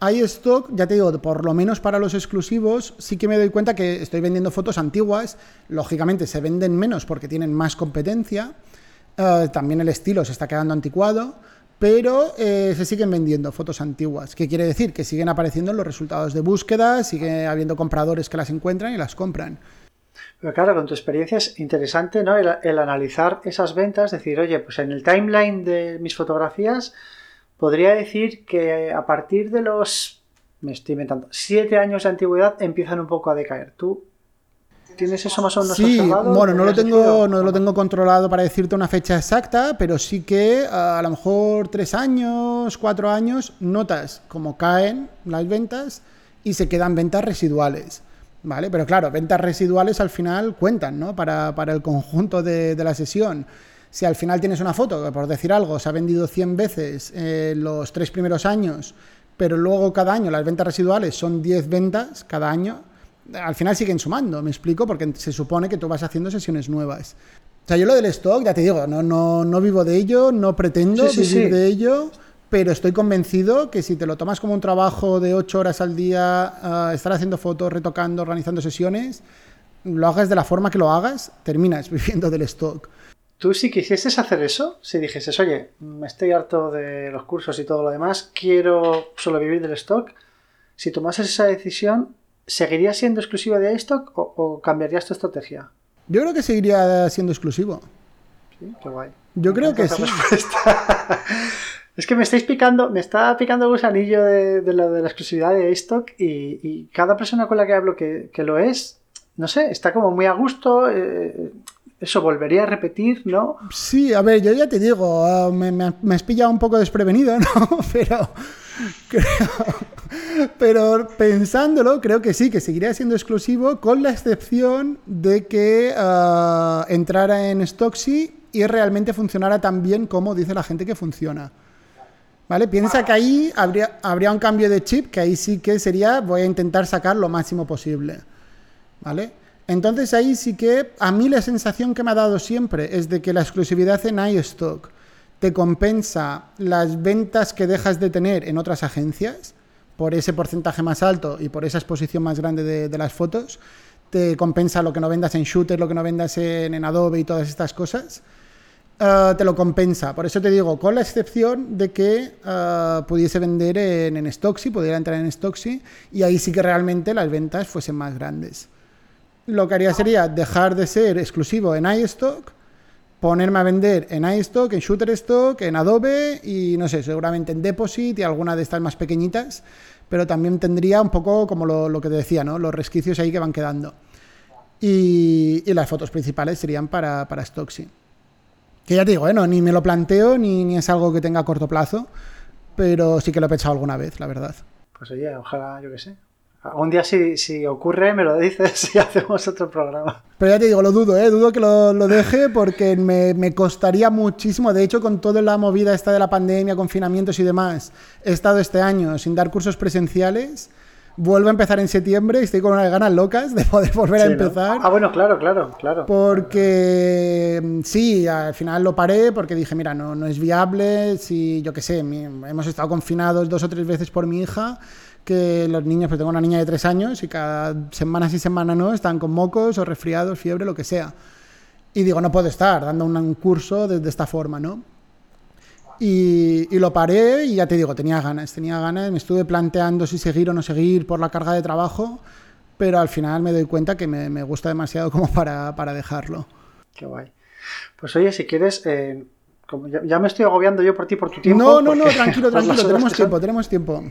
hay stock, ya te digo, por lo menos para los exclusivos, sí que me doy cuenta que estoy vendiendo fotos antiguas, lógicamente se venden menos porque tienen más competencia, eh, también el estilo se está quedando anticuado, pero eh, se siguen vendiendo fotos antiguas. ¿Qué quiere decir? Que siguen apareciendo en los resultados de búsqueda, sigue habiendo compradores que las encuentran y las compran. Pero claro, con tu experiencia es interesante ¿no? el, analizar esas ventas, decir, oye, pues en el timeline de mis fotografías podría decir que a partir de los, me estoy inventando, siete años de antigüedad empiezan un poco a decaer. ¿Tú tienes eso más o menos sí, Bueno, no lo, tengo, no lo tengo controlado para decirte una fecha exacta, pero sí que a lo mejor tres años, cuatro años, notas cómo caen las ventas y se quedan ventas residuales. ¿Vale? Pero claro, ventas residuales al final cuentan, ¿no? Para, el conjunto de, la sesión. Si al final tienes una foto que, por decir algo, se ha vendido 100 veces en los tres primeros años, pero luego cada año las ventas residuales son 10 ventas cada año, al final siguen sumando, me explico, porque se supone que tú vas haciendo sesiones nuevas. O sea, yo lo del stock, ya te digo, no, no, no vivo de ello, no pretendo vivir de ello pero estoy convencido que si te lo tomas como un trabajo de ocho horas al día, eh, estar haciendo fotos, retocando, organizando sesiones, lo hagas de la forma que lo hagas, terminas viviendo del stock. Tú si quisieses hacer eso, si dijeses, oye, me estoy harto de los cursos y todo lo demás, quiero solo vivir del stock, si tomases esa decisión, ¿seguirías siendo exclusiva de iStock o, o cambiarías tu estrategia? Yo creo que seguiría siendo exclusivo. Sí, qué guay. Yo creo que sí. Es que me estáis picando, me está picando el gusanillo de, la, de la exclusividad de iStock y, cada persona con la que hablo que, lo es, no sé, está como muy a gusto. Eh, eso volvería a repetir, ¿no? Sí, a ver, yo ya te digo, uh, me, has pillado un poco desprevenido, ¿no? Pero, pero pensándolo, creo que sí, que seguiría siendo exclusivo, con la excepción de que uh, entrara en Stocksy y realmente funcionara tan bien como dice la gente que funciona. ¿Vale? Piensa que ahí habría, habría un cambio de chip que ahí sí que sería, voy a intentar sacar lo máximo posible. ¿Vale? Entonces ahí sí que a mí la sensación que me ha dado siempre es de que la exclusividad en iStock te compensa las ventas que dejas de tener en otras agencias por ese porcentaje más alto y por esa exposición más grande de, de las fotos. Te compensa lo que no vendas en Shooter, lo que no vendas en, en Adobe y todas estas cosas. Eh, te lo compensa. Por eso te digo, con la excepción de que uh, pudiese vender en, en Stocksy, pudiera entrar en Stocksy, y ahí sí que realmente las ventas fuesen más grandes. Lo que haría sería dejar de ser exclusivo en iStock, ponerme a vender en iStock, en Shutterstock, en Adobe y no sé, seguramente en Deposit y alguna de estas más pequeñitas, pero también tendría un poco como lo, que te decía, ¿no? los resquicios ahí que van quedando. Y, las fotos principales serían para, para Stocksy. Que ya te digo, ¿eh? ni me lo planteo ni, ni es algo que tenga a corto plazo, pero sí que lo he pensado alguna vez, la verdad. Pues oye, ojalá, yo qué sé, Algún día si, si ocurre me lo dices y hacemos otro programa. Pero ya te digo, lo dudo, ¿eh? dudo que lo, lo deje porque me, me, costaría muchísimo. De hecho, con toda la movida esta de la pandemia, confinamientos y demás, he estado este año sin dar cursos presenciales. Vuelvo a empezar en septiembre y estoy con unas ganas locas de poder volver sí, a empezar. ¿no? Ah, bueno, claro, claro, claro. Porque sí, al final lo paré porque dije, mira, no, no es viable. Si, yo qué sé, hemos estado confinados dos o tres veces por mi hija que los niños, pues tengo una niña de tres años y cada semana sí semana no, están con mocos o resfriados, fiebre, lo que sea. Y digo, no puedo estar dando un curso de, de esta forma, ¿no? Y, y, lo paré y ya te digo, tenía ganas, tenía ganas, me estuve planteando si seguir o no seguir por la carga de trabajo, pero al final me doy cuenta que me, me gusta demasiado como para, para, dejarlo. Qué guay. Pues oye, si quieres, eh, como ya, ya, me estoy agobiando yo por ti, por tu tiempo. No, no, no, tranquilo, tranquilo, tenemos tiempo, tenemos tiempo.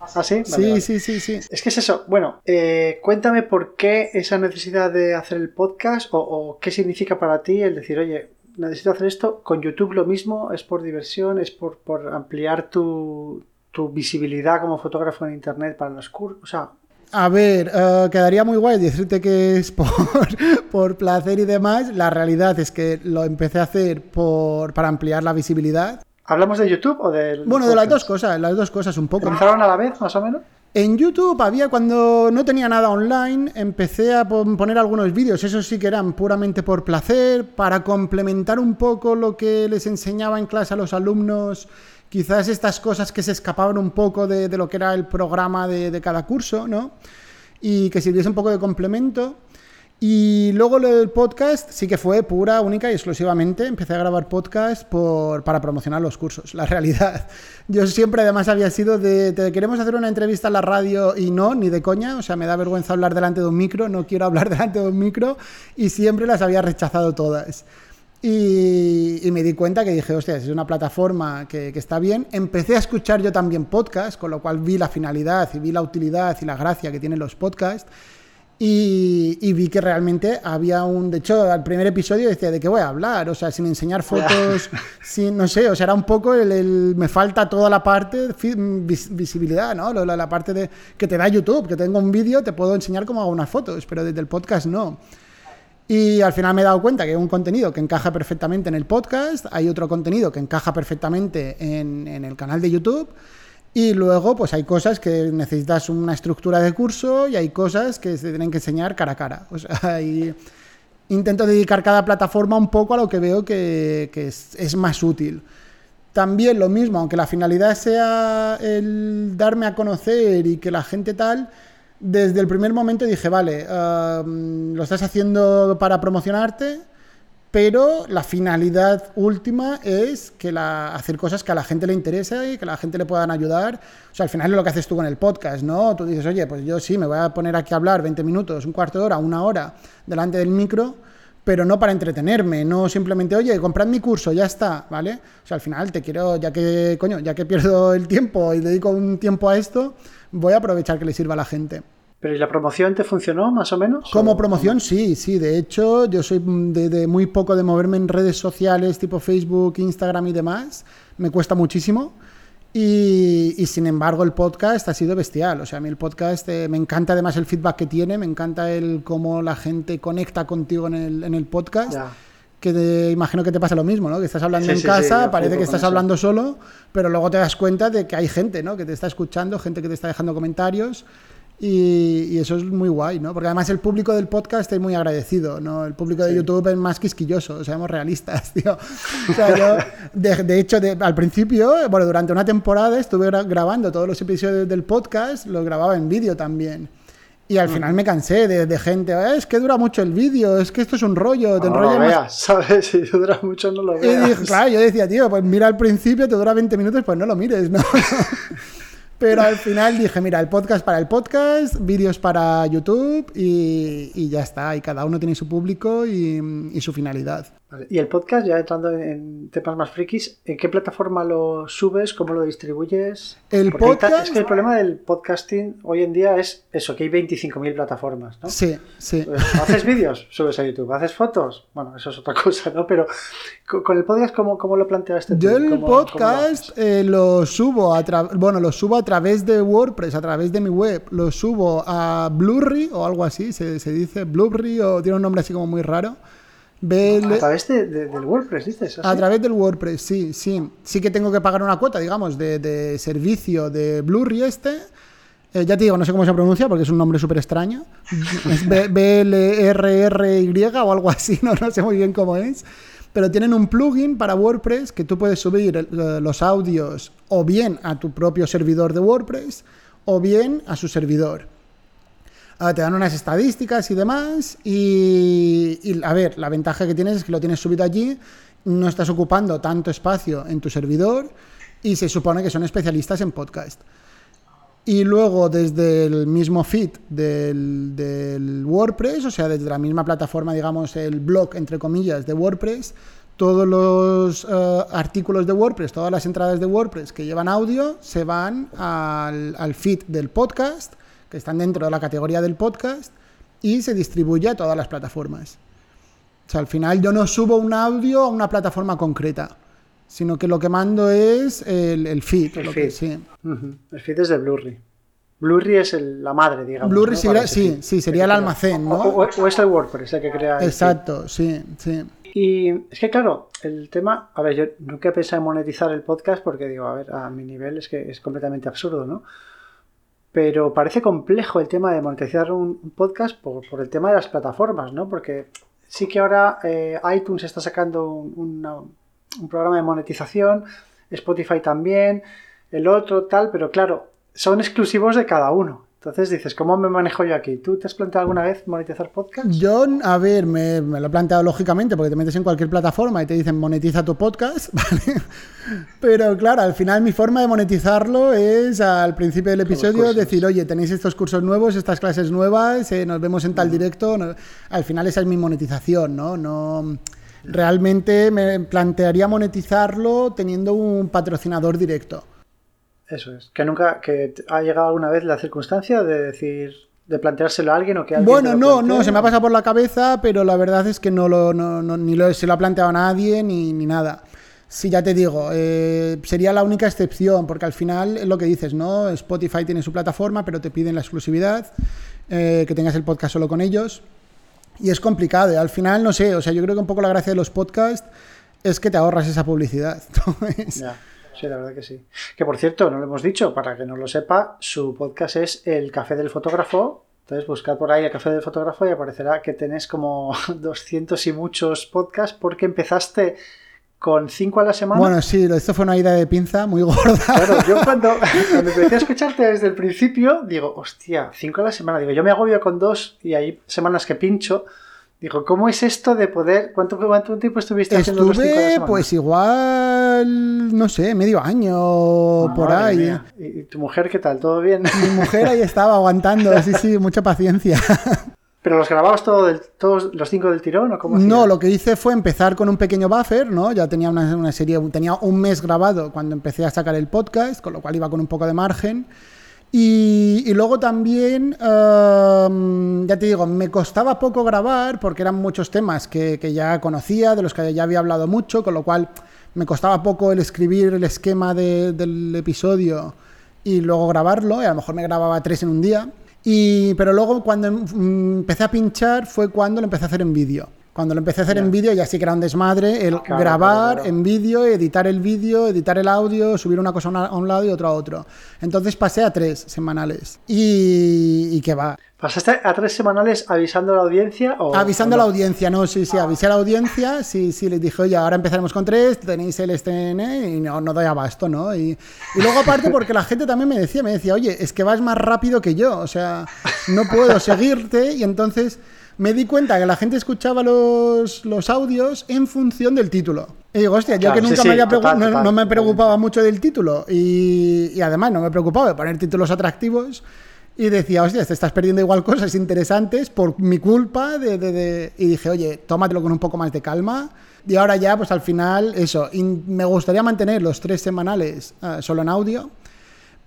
¿Ah, sí? Vale, sí, vale. sí, sí, sí. Es que es eso. Bueno, eh, cuéntame por qué esa necesidad de hacer el podcast o, o, qué significa para ti el decir, oye, necesito hacer esto. Con YouTube lo mismo, es por diversión, es por, por ampliar tu, tu, visibilidad como fotógrafo en Internet para los cursos. O sea, a ver, uh, quedaría muy guay decirte que es por, por, placer y demás. La realidad es que lo empecé a hacer por, para ampliar la visibilidad. ¿Hablamos de YouTube o del Bueno, de las dos cosas, las dos cosas un poco. ¿Comenzaron a la vez, más o menos? En YouTube había, cuando no tenía nada online, empecé a poner algunos vídeos, esos sí que eran puramente por placer, para complementar un poco lo que les enseñaba en clase a los alumnos, quizás estas cosas que se escapaban un poco de, lo que era el programa de, de cada curso, ¿no? Y que sirviese un poco de complemento. Y luego del podcast sí que fue pura, única y exclusivamente. Empecé a grabar podcast por, para promocionar los cursos, la realidad. Yo siempre además había sido de, te queremos hacer una entrevista en la radio y no, ni de coña. O sea, me da vergüenza hablar delante de un micro, no quiero hablar delante de un micro y siempre las había rechazado todas. Y, y, me di cuenta que dije, hostia, es una plataforma que, que, está bien. Empecé a escuchar yo también podcast, con lo cual vi la finalidad y vi la utilidad y la gracia que tienen los podcasts. Y, y, vi que realmente había un... De hecho, al primer episodio decía, ¿de qué voy a hablar? O sea, sin enseñar fotos, sin, no sé, o sea, era un poco el... el me falta toda la parte vis, visibilidad, ¿no? La, la, parte de que te da YouTube, que tengo un vídeo, te puedo enseñar cómo hago unas fotos, pero desde el podcast no. Y al final me he dado cuenta que hay un contenido que encaja perfectamente en el podcast, hay otro contenido que encaja perfectamente en, en el canal de YouTube y luego, pues hay cosas que necesitas una estructura de curso y hay cosas que se tienen que enseñar cara a cara. O sea, y intento dedicar cada plataforma un poco a lo que veo que, que es, es, más útil. También lo mismo, aunque la finalidad sea el darme a conocer y que la gente tal, desde el primer momento dije, vale, uh, lo estás haciendo para promocionarte, pero la finalidad última es que la, hacer cosas que a la gente le interese y que a la gente le puedan ayudar. O sea, al final es lo que haces tú con el podcast, ¿no? Tú dices, oye, pues yo sí, me voy a poner aquí a hablar 20 minutos, un cuarto de hora, una hora delante del micro, pero no para entretenerme, no simplemente, oye, comprad mi curso, ya está, ¿vale? O sea, al final te quiero, ya que, coño, ya que pierdo el tiempo y dedico un tiempo a esto, voy a aprovechar que le sirva a la gente. ¿Pero y la promoción te funcionó más o menos? Como o... promoción sí, sí. De hecho, yo soy de, de, muy poco de moverme en redes sociales tipo Facebook, Instagram y demás. Me cuesta muchísimo. Y, y sin embargo el podcast ha sido bestial. O sea, a mí el podcast eh, me encanta además el feedback que tiene, me encanta el cómo la gente conecta contigo en el, en el podcast. Ya que te, imagino que te pasa lo mismo, ¿no? Que estás hablando sí, en sí, casa, sí, parece que estás hablando solo, pero luego te das cuenta de que hay gente, ¿no? Que te está escuchando, gente que te está dejando comentarios y, y, eso es muy guay, ¿no? Porque además el público del podcast es muy agradecido, ¿no? El público de sí. YouTube es más quisquilloso, seamos realistas, tío. O sea, yo, de, de hecho, de, al principio, bueno, durante una temporada estuve gra grabando todos los episodios del podcast, los grababa en vídeo también. Y al final me cansé de, de gente, eh, es que dura mucho el vídeo, es que esto es un rollo, te no lo veas, ¿sabes? Si dura mucho no lo veas. Y dije, claro, yo decía, tío, pues mira al principio, te dura 20 minutos, pues no lo mires, ¿no? Pero al final dije, mira, el podcast para el podcast, vídeos para YouTube y, ya está. Y cada uno tiene su público y, su finalidad. Y el podcast, ya entrando en temas más frikis, ¿en qué plataforma lo subes? ¿Cómo lo distribuyes? El podcast. Es que el problema del podcasting hoy en día es eso, que hay 25.000 plataformas, ¿no? Sí, sí. Pues, ¿Haces vídeos? Subes a YouTube. ¿Haces fotos? Bueno, eso es otra cosa, ¿no? Pero con el podcast, ¿cómo, cómo lo planteaste tú? Yo el podcast lo, eh, lo, subo a bueno, lo subo a través de WordPress, a través de mi web. Lo subo a Blu-ray o algo así, se, se dice Blu-ray o tiene un nombre así como muy raro a través del WordPress, dices. A través del WordPress, sí, sí. Sí que tengo que pagar una cuota, digamos, de, servicio de Blu-ray este. Eh, ya te digo, no sé cómo se pronuncia porque es un nombre súper extraño. Es B-L-R-R-Y o algo así, no, no sé muy bien cómo es. Pero tienen un plugin para WordPress que tú puedes subir eh, los audios o bien a tu propio servidor de WordPress o bien a su servidor. Ah, te dan unas estadísticas y demás. Y, a ver, la ventaja que tienes es que lo tienes subido allí, no estás ocupando tanto espacio en tu servidor y se supone que son especialistas en podcast. Y luego desde el mismo feed del, WordPress, o sea, desde la misma plataforma, digamos, el blog, entre comillas, de WordPress, todos los eh, artículos de WordPress, todas las entradas de WordPress que llevan audio, se van al, al feed del podcast que están dentro de la categoría del podcast y se distribuye a todas las plataformas. O sea, al final yo no subo un audio a una plataforma concreta, sino que lo que mando es el, feed. El feed. sí. El feed es de Blu-ray. Blu-ray es la madre, digamos. Blu-ray sí, sí, sería el almacén, ¿no? O, es el WordPress el que crea. Exacto, sí, sí. Y es que, claro, el tema. A ver, yo nunca he pensado en monetizar el podcast porque digo, a ver, a mi nivel es que es completamente absurdo, ¿no? Pero parece complejo el tema de monetizar un podcast por, el tema de las plataformas, ¿no? Porque sí que ahora eh, iTunes está sacando un, programa de monetización, Spotify también, el otro tal, pero claro, son exclusivos de cada uno. Entonces dices, ¿cómo me manejo yo aquí? ¿Tú te has planteado alguna vez monetizar podcast? Yo, a ver, me, lo he planteado lógicamente porque te metes en cualquier plataforma y te dicen monetiza tu podcast, ¿vale? Pero claro, al final mi forma de monetizarlo es al principio del episodio decir, oye, tenéis estos cursos nuevos, estas clases nuevas, eh, nos vemos en tal directo. Al final esa es mi monetización, ¿no? No realmente me plantearía monetizarlo teniendo un patrocinador directo. Eso es. Que nunca, que ha llegado alguna vez la circunstancia de decir, de planteárselo a alguien o que alguien Bueno, no, no, se me ha pasado por la cabeza, pero la verdad es que no lo, no, ni lo, se lo ha planteado a nadie ni, ni nada. Sí, ya te digo, eh, sería la única excepción, porque al final es lo que dices, ¿no? Spotify tiene su plataforma, pero te piden la exclusividad, eh, que tengas el podcast solo con ellos. Y es complicado, al final, no sé, o sea, yo creo que un poco la gracia de los podcasts es que te ahorras esa publicidad. Ya. Sí, la verdad que sí. Que por cierto, no lo hemos dicho, para que no lo sepa, su podcast es El Café del Fotógrafo. Entonces buscad por ahí el Café del Fotógrafo y aparecerá que tenés como 200 y muchos podcasts porque empezaste con 5 a la semana. Bueno, sí, esto fue una idea de pinza muy gorda. Claro, yo cuando, cuando empecé a escucharte desde el principio, digo, hostia, 5 a la semana. Digo, yo me agobio con dos y hay semanas que pincho. Dijo, ¿cómo es esto de poder? ¿Cuánto, cuánto tiempo estuviste haciendo los cinco Pues igual, no sé, medio año ah, por ahí. ¿Y tu mujer qué tal? ¿Todo bien? Mi mujer ahí estaba aguantando, sí, sí, mucha paciencia. ¿Pero los grababas todo todos los cinco del tirón o cómo No, lo que hice fue empezar con un pequeño buffer, ¿no? Ya tenía una, una serie, tenía un mes grabado cuando empecé a sacar el podcast, con lo cual iba con un poco de margen. Y, luego también, em, ya te digo, me costaba poco grabar porque eran muchos temas que, ya conocía, de los que ya había hablado mucho, con lo cual me costaba poco el escribir el esquema del episodio y luego grabarlo, y a lo mejor me grababa tres en un día. Y, pero luego cuando em, empecé a pinchar fue cuando lo empecé a hacer en vídeo. Cuando lo empecé a hacer en vídeo ya sí que era un desmadre, el grabar en vídeo, editar el vídeo, editar el audio, subir una cosa a un lado y otra a otro. Entonces pasé a tres semanales. Y, y que va. ¿Pasaste a tres semanales avisando a la audiencia? O, avisando a la audiencia, no, sí, sí, avisé a la audiencia, sí, sí, les dije, oye, ahora empezaremos con tres, tenéis el STN y no, no doy abasto, ¿no? Y, y, luego aparte porque la gente también me decía, me decía, oye, es que vas más rápido que yo, o sea, no puedo seguirte y entonces me di cuenta que la gente escuchaba los, audios en función del título. Y digo, hostia, yo que nunca me había no, me preocupaba mucho del título y, además no me preocupaba de poner títulos atractivos. y decía, hostia, te estás perdiendo igual cosas interesantes por mi culpa. De, Y dije, oye, tómatelo con un poco más de calma. Y ahora ya, pues al final, eso, me gustaría mantener los tres semanales eh, solo en audio.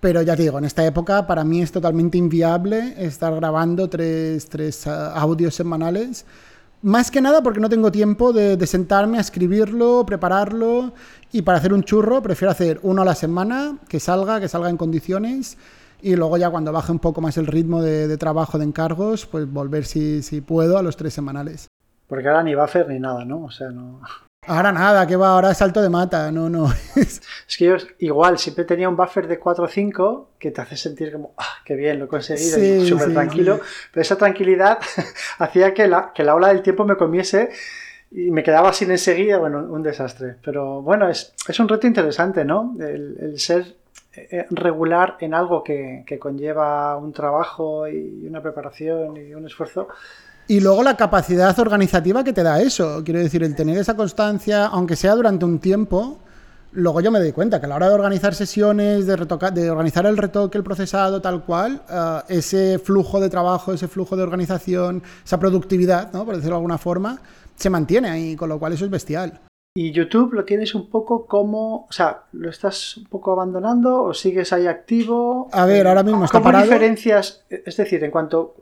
Pero ya te digo, en esta época para mí es totalmente inviable estar grabando tres, tres eh, audios semanales. Más que nada porque no tengo tiempo de, de, sentarme a escribirlo, prepararlo y para hacer un churro prefiero hacer uno a la semana, que salga, que salga en condiciones y luego ya cuando baje un poco más el ritmo de, trabajo de encargos, pues volver si, si, puedo a los tres semanales. Porque ahora ni buffer ni nada, ¿no? O sea, no... Ahora nada, que va, ahora salto de mata, no, no. es que yo igual siempre tenía un buffer de 4 o 5 que te hace sentir como, ah, qué bien, lo he conseguido, y súper tranquilo. Pero esa tranquilidad hacía que la, que la ola del tiempo me comiese y me quedaba sin enseguida, bueno, un desastre. Pero bueno, es, es un reto interesante, ¿no? El, el ser eh, regular en algo que, conlleva un trabajo y una preparación y un esfuerzo. Y luego la capacidad organizativa que te da eso. Quiero decir, el tener esa constancia, aunque sea durante un tiempo, luego yo me doy cuenta que a la hora de organizar sesiones, de, de organizar el retoque, el procesado, tal cual, eh, ese flujo de trabajo, ese flujo de organización, esa productividad, ¿no? por decirlo de alguna forma, se mantiene ahí, con lo cual eso es bestial. Y YouTube lo tienes un poco como, o sea, ¿lo estás un poco abandonando o sigues ahí activo? A ver, ahora mismo está ¿Cómo diferencias, es decir, en cuanto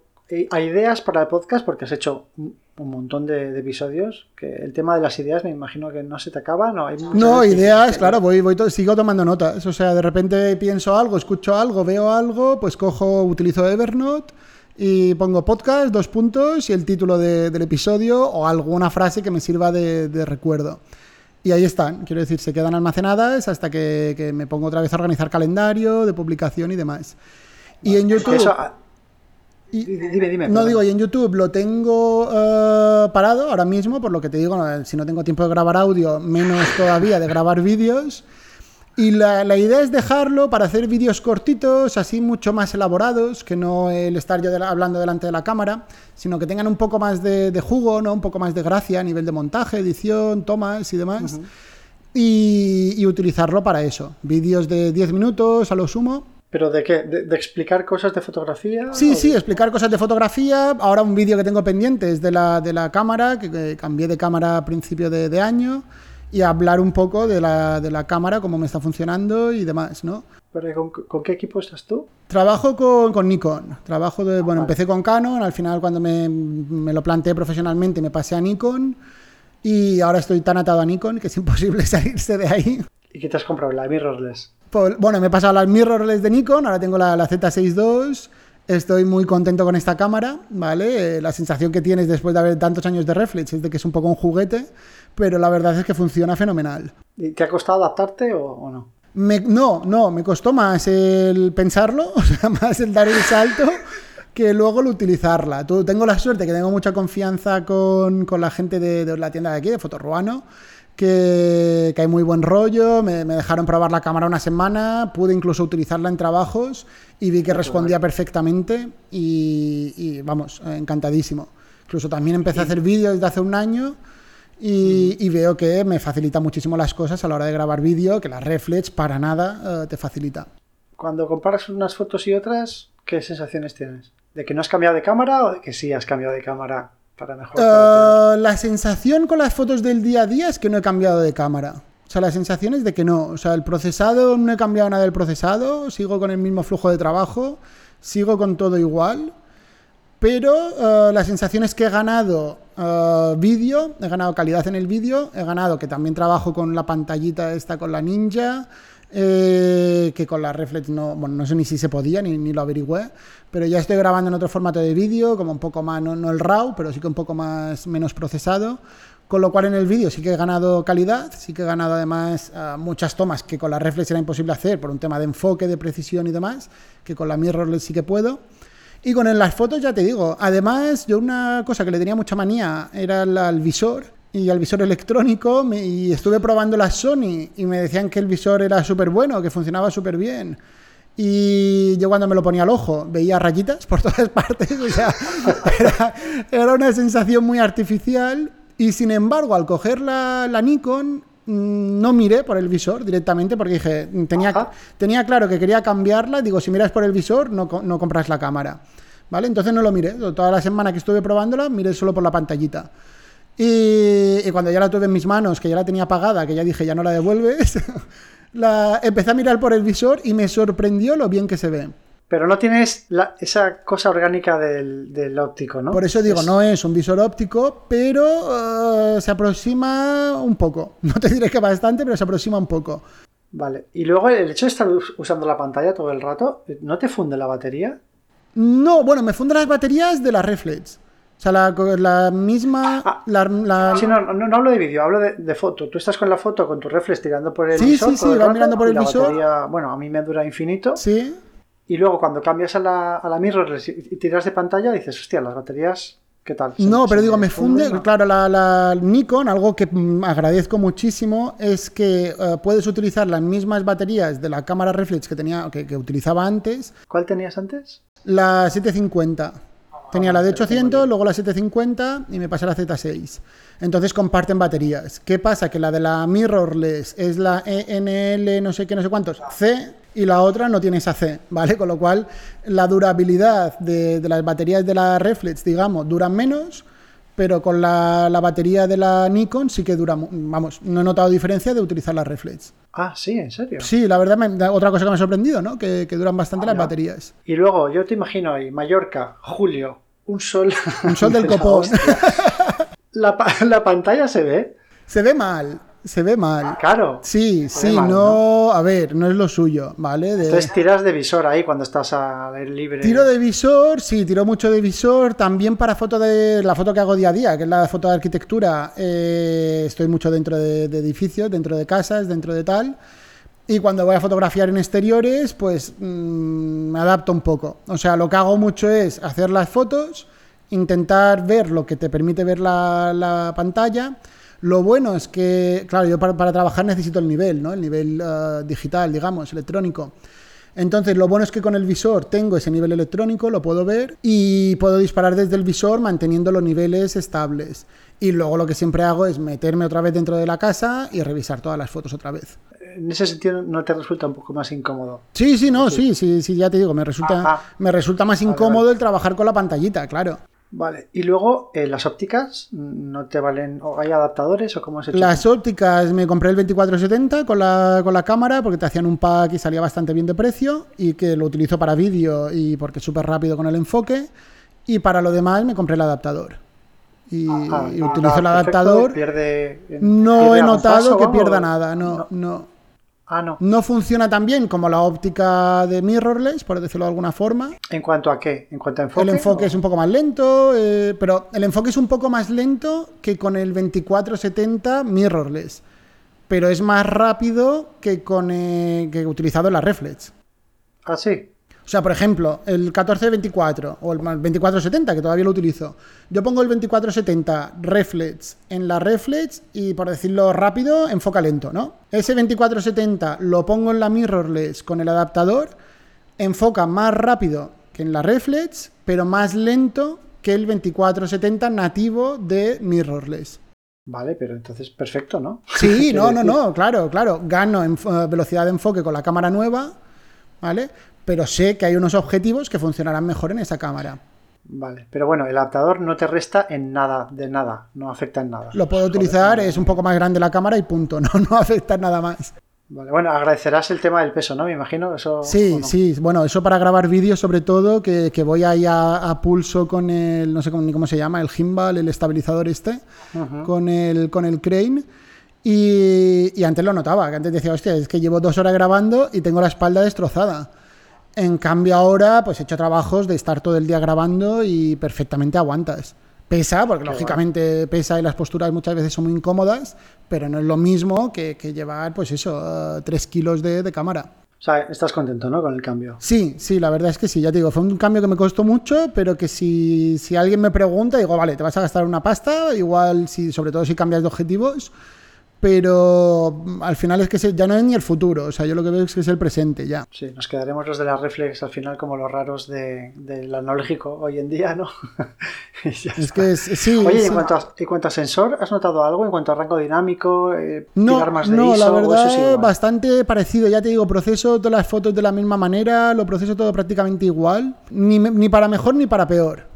a ideas para el podcast, porque has hecho un montón de, episodios, que el tema de las ideas me imagino que no se te acaba, ¿no? Hay no, ideas, claro, voy, voy sigo tomando notas, o sea, de repente pienso algo, escucho algo, veo algo, pues cojo, utilizo Evernote y pongo podcast, dos puntos y el título del episodio o alguna frase que me sirva de recuerdo. Y ahí están, quiero decir, se quedan almacenadas hasta que, me pongo otra vez a organizar calendario de publicación y demás. Y en YouTube... Dime, dime. No digo, y en YouTube lo tengo eh, parado ahora mismo, por lo que te digo, si no tengo tiempo de grabar audio, menos todavía de grabar vídeos. Y la, idea es dejarlo para hacer vídeos cortitos, así mucho más elaborados, que no el estar yo hablando delante de la cámara, sino que tengan un poco más de, jugo, ¿no? un poco más de gracia a nivel de montaje, edición, tomas y demás. y, utilizarlo para eso. Vídeos de 10 minutos a lo sumo. ¿Pero de qué? ¿De, explicar cosas de fotografía? Sí, sí, explicar cosas de fotografía. Ahora un vídeo que tengo pendiente es de la, de la cámara, que, cambié de cámara a principio de, de año y hablar un poco de la, de la cámara, cómo me está funcionando y demás, ¿no? ¿Pero con, qué equipo estás tú? Trabajo con, con Nikon. Trabajo de, bueno, empecé con Canon, al final cuando me, me, lo planteé profesionalmente me pasé a Nikon y ahora estoy tan atado a Nikon que es imposible salirse de ahí. ¿Y qué te has comprado? ¿La mirrorless? Pues, bueno, me he pasado la mirrorless de Nikon, ahora tengo la, la Z6 II Estoy muy contento con esta cámara, ¿vale? Eh, la sensación que tienes después de haber tantos años de reflex es de que es un poco un juguete, pero la verdad es que funciona fenomenal. ¿Y te ha costado adaptarte o, no? no, no, me costó más el pensarlo, o sea, más el dar el salto que luego el utilizarla. tengo la suerte que tengo mucha confianza con, la gente de, de, la tienda de aquí, de Fotorruano, que, hay muy buen rollo, me, dejaron probar la cámara una semana, pude incluso utilizarla en trabajos y vi que respondía perfectamente y, vamos, encantadísimo. Incluso también empecé a hacer vídeos desde hace un año y, veo que me facilita muchísimo las cosas a la hora de grabar vídeo, que la reflex para nada eh, te facilita. Cuando comparas unas fotos y otras, ¿qué sensaciones tienes? ¿De que no has cambiado de cámara o de que sí has cambiado de cámara para eh, la sensación con las fotos del día a día es que no he cambiado de cámara. O sea, la sensación es de que no. O sea, el procesado, no he cambiado nada del procesado, sigo con el mismo flujo de trabajo, sigo con todo igual. Pero eh, la sensación es que he ganado uh, vídeo, he ganado calidad en el vídeo, he ganado que también trabajo con la pantallita esta con la Ninja, eh, que con la Reflex no, bueno, no sé ni si se podía, ni, ni, lo averigüé, pero ya estoy grabando en otro formato de vídeo, como un poco más, no, el RAW, pero sí que un poco más, menos procesado, con lo cual en el vídeo sí que he ganado calidad, sí que he ganado además ah, muchas tomas que con la Reflex era imposible hacer por un tema de enfoque, de precisión y demás, que con la mirrorless sí que puedo. Y con las fotos ya te digo, además yo una cosa que le tenía mucha manía era el visor, y al visor electrónico y estuve probando la Sony y me decían que el visor era súper bueno, que funcionaba súper bien. Y yo cuando me lo ponía al ojo veía rayitas por todas partes, o sea, era, una sensación muy artificial y sin embargo al coger la, la, Nikon mm, no miré por el visor directamente porque dije, tenía, tenía claro que quería cambiarla. Digo, si miras por el visor, no, no compras la cámara. ¿Vale? Entonces no lo miré. Toda la semana que estuve probándola, miré solo por la pantallita. Y, cuando ya la tuve en mis manos, que ya la tenía apagada, que ya dije, ya no la devuelves, la, empecé a mirar por el visor y me sorprendió lo bien que se ve. Pero no tienes esa cosa orgánica del, óptico, ¿no? Por eso digo, no es un visor óptico, pero uh, se aproxima un poco. No te diré que bastante, pero se aproxima un poco. Vale. Y luego el hecho de estar usando la pantalla todo el rato, ¿no te funde la batería? No, bueno, me funde las baterías de la reflex. O sea, la, misma... Ah, ah. Sí, no, no, hablo de vídeo, hablo de, foto. Tú estás con la foto con tu reflex tirando por el visor. Sí, sí, sí, va mirando por el visor. bueno, a mí me dura infinito. Sí. Y luego cuando cambias a la, a la mirrorless y tiras de pantalla, dices, hostia, las baterías ¿Qué tal? No, pero digo, me funde. Claro, la, Nikon, algo que mm, agradezco muchísimo, es que eh, puedes utilizar las mismas baterías de la cámara reflex que tenía, que, que, utilizaba antes. ¿Cuál tenías antes? La 750. Tenía la de 800, luego la 750 y me pasé a la Z6. Entonces comparten baterías. ¿Qué pasa? Que la de la mirrorless es la ENL no sé qué, no sé cuántos, C, y la otra no tiene esa C, ¿vale? Con lo cual la durabilidad de, las baterías de la reflex, digamos, duran menos, pero con la, batería de la Nikon sí que dura, vamos, no he notado diferencia de utilizar la reflex. Ah, sí, en serio. Sí, la verdad, otra cosa que me ha sorprendido, ¿no? Que, duran bastante las baterías. Y luego, yo te imagino ahí, Mallorca, julio, un sol. Un sol del copón. La, la, pantalla se ve. Se ve mal. Se ve mal. Claro. Sí, sí, no, A ver, no es lo suyo, ¿vale? Entonces tiras de visor ahí cuando estás a aire libre. Tiro de visor, sí, tiro mucho de visor. También para foto de la foto que hago día a día, que es la foto de arquitectura, eh, estoy mucho dentro de, edificios, dentro de casas, dentro de tal. Y cuando voy a fotografiar en exteriores, pues mm, me adapto un poco. O sea, lo que hago mucho es hacer las fotos, intentar ver lo que te permite ver la pantalla lo bueno es que, claro, yo para, trabajar necesito el nivel, ¿no? El nivel eh, digital, digamos, electrónico. Entonces, lo bueno es que con el visor tengo ese nivel electrónico, lo puedo ver y puedo disparar desde el visor manteniendo los niveles estables. Y luego lo que siempre hago es meterme otra vez dentro de la casa y revisar todas las fotos otra vez. En ese sentido, ¿no te resulta un poco más incómodo? Sí, sí, no, sí, sí, sí, ya te digo, me resulta, me resulta más incómodo el trabajar con la pantallita, claro. Vale, y luego eh, las ópticas, ¿no te valen? ¿O hay adaptadores o cómo es Las ópticas me compré el 2470 con la, con la cámara porque te hacían un pack y salía bastante bien de precio y que lo utilizo para vídeo y porque es súper rápido con el enfoque. Y para lo demás me compré el adaptador. Y, utilizo el adaptador. no he notado que pierda nada, no. no. Ah, no. No funciona tan bien como la óptica de mirrorless, por decirlo de alguna forma. ¿En cuanto a qué? ¿En cuanto a enfoque? El enfoque es un poco más lento, eh, pero el enfoque es un poco más lento que con el 2470 mirrorless. Pero es más rápido que con eh, que utilizado la reflex. Ah, sí. O sea, por ejemplo, el 1424 o el 2470, que todavía lo utilizo. Yo pongo el 2470 reflex en la reflex y, por decirlo rápido, enfoca lento, ¿no? Ese 2470 lo pongo en la mirrorless con el adaptador, enfoca más rápido que en la reflex, pero más lento que el 2470 nativo de mirrorless. Vale, pero entonces perfecto, ¿no? Sí, no, no, no, claro, claro. Gano en eh, velocidad de enfoque con la cámara nueva, ¿vale? Pero sé que hay unos objetivos que funcionarán mejor en esa cámara. Vale, pero bueno, el adaptador no te resta en nada, de nada, no afecta en nada. Lo puedo utilizar, es un poco más grande la cámara y punto, no, no afecta en nada más. Vale, bueno, agradecerás el tema del peso, ¿no? Me imagino eso. Sí, sí, bueno, eso para grabar vídeos sobre todo, que, voy ahí a, pulso con el, no sé cómo, ni cómo se llama, el gimbal, el estabilizador este, con, el, con el crane. Y, y antes lo notaba, que antes decía, hostia, es que llevo dos horas grabando y tengo la espalda destrozada. En cambio ahora, pues he hecho trabajos de estar todo el día grabando y perfectamente aguantas. Pesa, porque lógicamente pesa y las posturas muchas veces son muy incómodas, pero no es lo mismo que, llevar, pues eso, tres kilos de, cámara. O sea, estás contento, ¿no? Con el cambio. Sí, sí, la verdad es que sí. Ya te digo, fue un cambio que me costó mucho, pero que si, si alguien me pregunta, digo, vale, te vas a gastar una pasta, igual, si, sobre todo si cambias de objetivos, pero mm, al final es que ya no es ni el futuro, o sea, yo lo que veo es que es el presente ya. Sí, nos quedaremos los de la reflex al final como los raros del analógico hoy en día, ¿no? es que sí. Oye, En, cuanto a, en cuanto a sensor, ¿has notado algo en cuanto a rango dinámico? Eh, no, más de no la verdad, bastante parecido, ya te digo, proceso todas las fotos de la misma manera, lo proceso todo prácticamente igual, ni, ni para mejor ni para peor.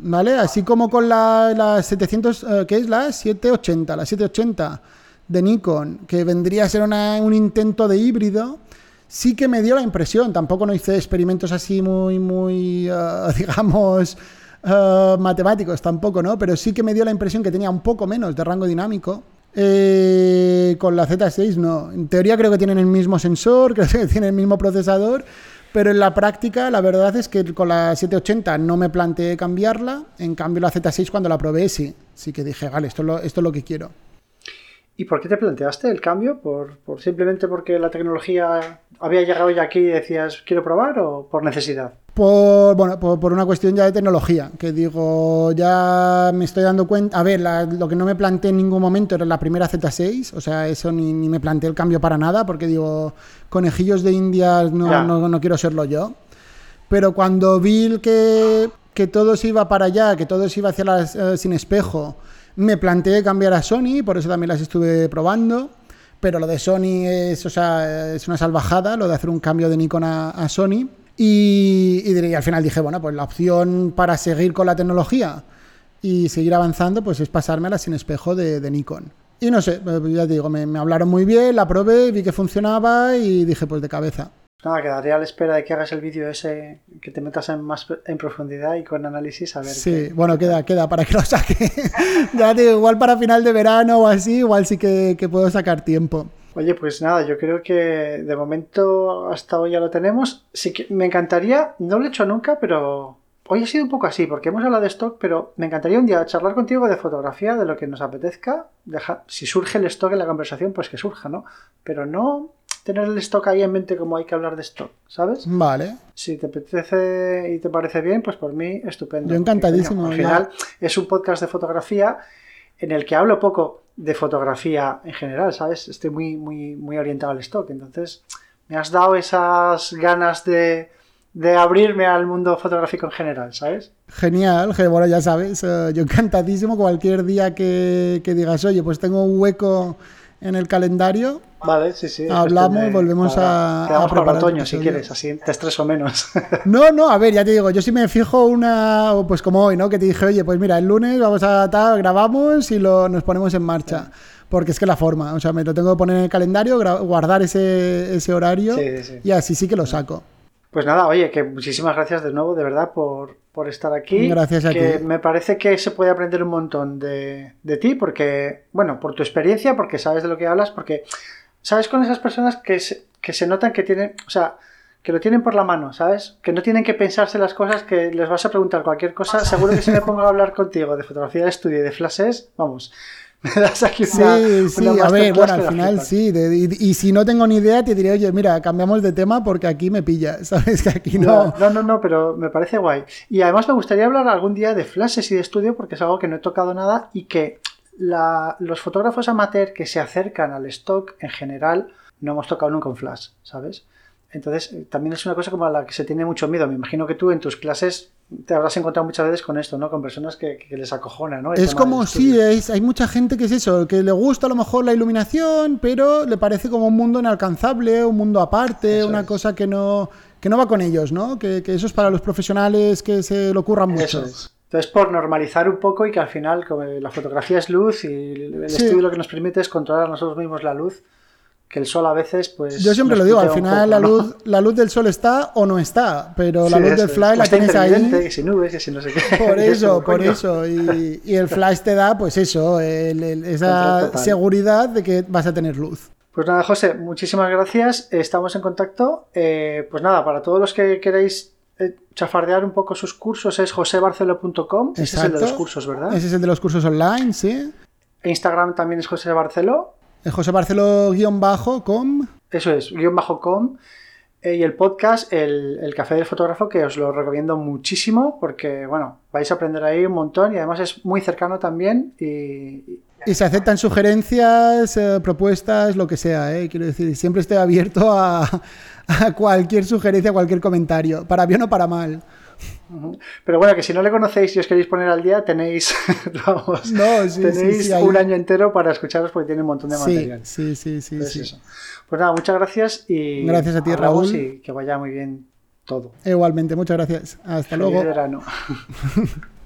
¿Vale? Así como con la, la 700, eh, ¿qué es la 780? La 780 de Nikon, que vendría a ser un intento de híbrido, sí que me dio la impresión, tampoco no hice experimentos así muy, muy, eh, digamos, eh, matemáticos tampoco, ¿no? Pero sí que me dio la impresión que tenía un poco menos de rango dinámico. Eh, con la Z6 no. En teoría creo que tienen el mismo sensor, creo que tienen el mismo procesador, pero en la práctica la verdad es que con la 780 no me planteé cambiarla, en cambio la Z6 cuando la probé sí, sí que dije, vale, esto esto es lo que quiero. ¿Y por qué te planteaste el cambio? ¿Por, simplemente porque la tecnología había llegado ya aquí y decías quiero probar o por necesidad? Por, bueno, por, una cuestión ya de tecnología, que digo, ya me estoy dando cuenta, a ver, lo que no me planteé en ningún momento era la primera Z6, o sea, eso ni, me planteé el cambio para nada, porque digo, conejillos de indias no, no, quiero serlo yo. Pero cuando vi que, que todo se iba para allá, que todo se iba hacia las eh, sin espejo, me planteé cambiar a Sony, por eso también las estuve probando. Pero lo de Sony es, o sea, es una salvajada, lo de hacer un cambio de Nikon a, Sony. Y, al final dije, bueno, pues la opción para seguir con la tecnología y seguir avanzando, pues es pasarme a la sin espejo de, Nikon. Y no sé, pues ya te digo, me, hablaron muy bien, la probé, vi que funcionaba y dije, pues de cabeza. Nada, quedaría a la espera de que hagas el vídeo ese, que te metas en más en profundidad y con análisis a ver. Sí, bueno, queda, queda para que lo saque. ya digo, igual para final de verano o así, igual sí que, puedo sacar tiempo. Oye, pues nada, yo creo que de momento hasta hoy ya lo tenemos. Sí que me encantaría, no lo he hecho nunca, pero hoy ha sido un poco así, porque hemos hablado de stock, pero me encantaría un día charlar contigo de fotografía, de lo que nos apetezca. Deja, si surge el stock en la conversación, pues que surja, ¿no? Pero no tener el stock ahí en mente como hay que hablar de stock, ¿sabes? Vale. Si te apetece y te parece bien, pues por mí estupendo. Yo encantadísimo. al final es un podcast de fotografía en el que hablo poco de fotografía en general, ¿sabes? Estoy muy, muy, muy orientado al stock. Entonces, me has dado esas ganas de, abrirme al mundo fotográfico en general, ¿sabes? Genial, bueno, ya sabes, eh, yo encantadísimo cualquier día que, que digas, oye, pues tengo un hueco en el calendario. Vale, sí, sí. Hablamos, volvemos a, a preparar. Para otoño, si quieres, así te estreso menos. no, no, a ver, ya te digo, yo sí me fijo una, pues como hoy, ¿no? Que te dije, oye, pues mira, el lunes vamos a tal, grabamos y lo, nos ponemos en marcha. Porque es que la forma, o sea, me lo tengo que poner en el calendario, guardar ese, ese horario y así sí que lo saco. Pues nada, oye, que muchísimas gracias de nuevo, de verdad, por, por estar aquí. Gracias a que Me parece que se puede aprender un montón de, de, ti, porque, bueno, por tu experiencia, porque sabes de lo que hablas, porque sabes con esas personas que se, que se notan que tienen, o sea, que lo tienen por la mano, ¿sabes? Que no tienen que pensarse las cosas, que les vas a preguntar cualquier cosa. Seguro que si me pongo a hablar contigo de fotografía de estudio y de flashes, vamos, me das aquí Sí, sí, a ver, bueno, al final sí. y, si no tengo ni idea, te diré, oye, mira, cambiamos de tema porque aquí me pilla, ¿sabes? Que aquí no. No, no, no, pero me parece guay. Y además me gustaría hablar algún día de flashes y de estudio porque es algo que no he tocado nada y que los fotógrafos amateur que se acercan al stock en general no hemos tocado nunca un flash, ¿sabes? Entonces, también es una cosa como a la que se tiene mucho miedo. Me imagino que tú en tus clases te habrás encontrado muchas veces con esto, ¿no? Con personas que, les acojona, ¿no? es como, sí, hay mucha gente que es eso, que le gusta a lo mejor la iluminación, pero le parece como un mundo inalcanzable, un mundo aparte, una cosa que no, que no va con ellos, ¿no? Que, eso es para los profesionales que se lo ocurran mucho. Entonces, por normalizar un poco y que al final, como la fotografía es luz y el estudio lo que nos permite es controlar nosotros mismos la luz, que el sol a veces, pues. Yo siempre lo digo, al final la, luz, la luz del sol está o no está, pero la luz del flash la tienes ahí. Que si nubes, que si no sé qué. Por eso, por eso. Y, el flash te da, pues eso, esa seguridad de que vas a tener luz. Pues nada, José, muchísimas gracias. Estamos en contacto. Eh, pues nada, para todos los que queréis eh, chafardear un poco sus cursos es josebarcelo.com. Ese es el de los cursos, ¿verdad? Ese es el de los cursos online, sí. Instagram también es José Barcelo. José Barceló-com. Eso es, guion bajo com. Eh, y el podcast, el, Café del Fotógrafo, que os lo recomiendo muchísimo porque, bueno, vais a aprender ahí un montón y además es muy cercano también y, Y se aceptan sugerencias, eh, propuestas, lo que sea, ¿eh? quiero decir, siempre estoy abierto a, a cualquier sugerencia, cualquier comentario, para bien o para mal. Pero bueno, que si no le conocéis y os queréis poner al día, tenéis, vamos, tenéis un año entero para escucharos porque tiene un montón de material. Sí, sí, sí. Pues nada, muchas gracias y gracias a ti, Raúl. Y que vaya muy bien todo. Igualmente, muchas gracias. Hasta luego. verano.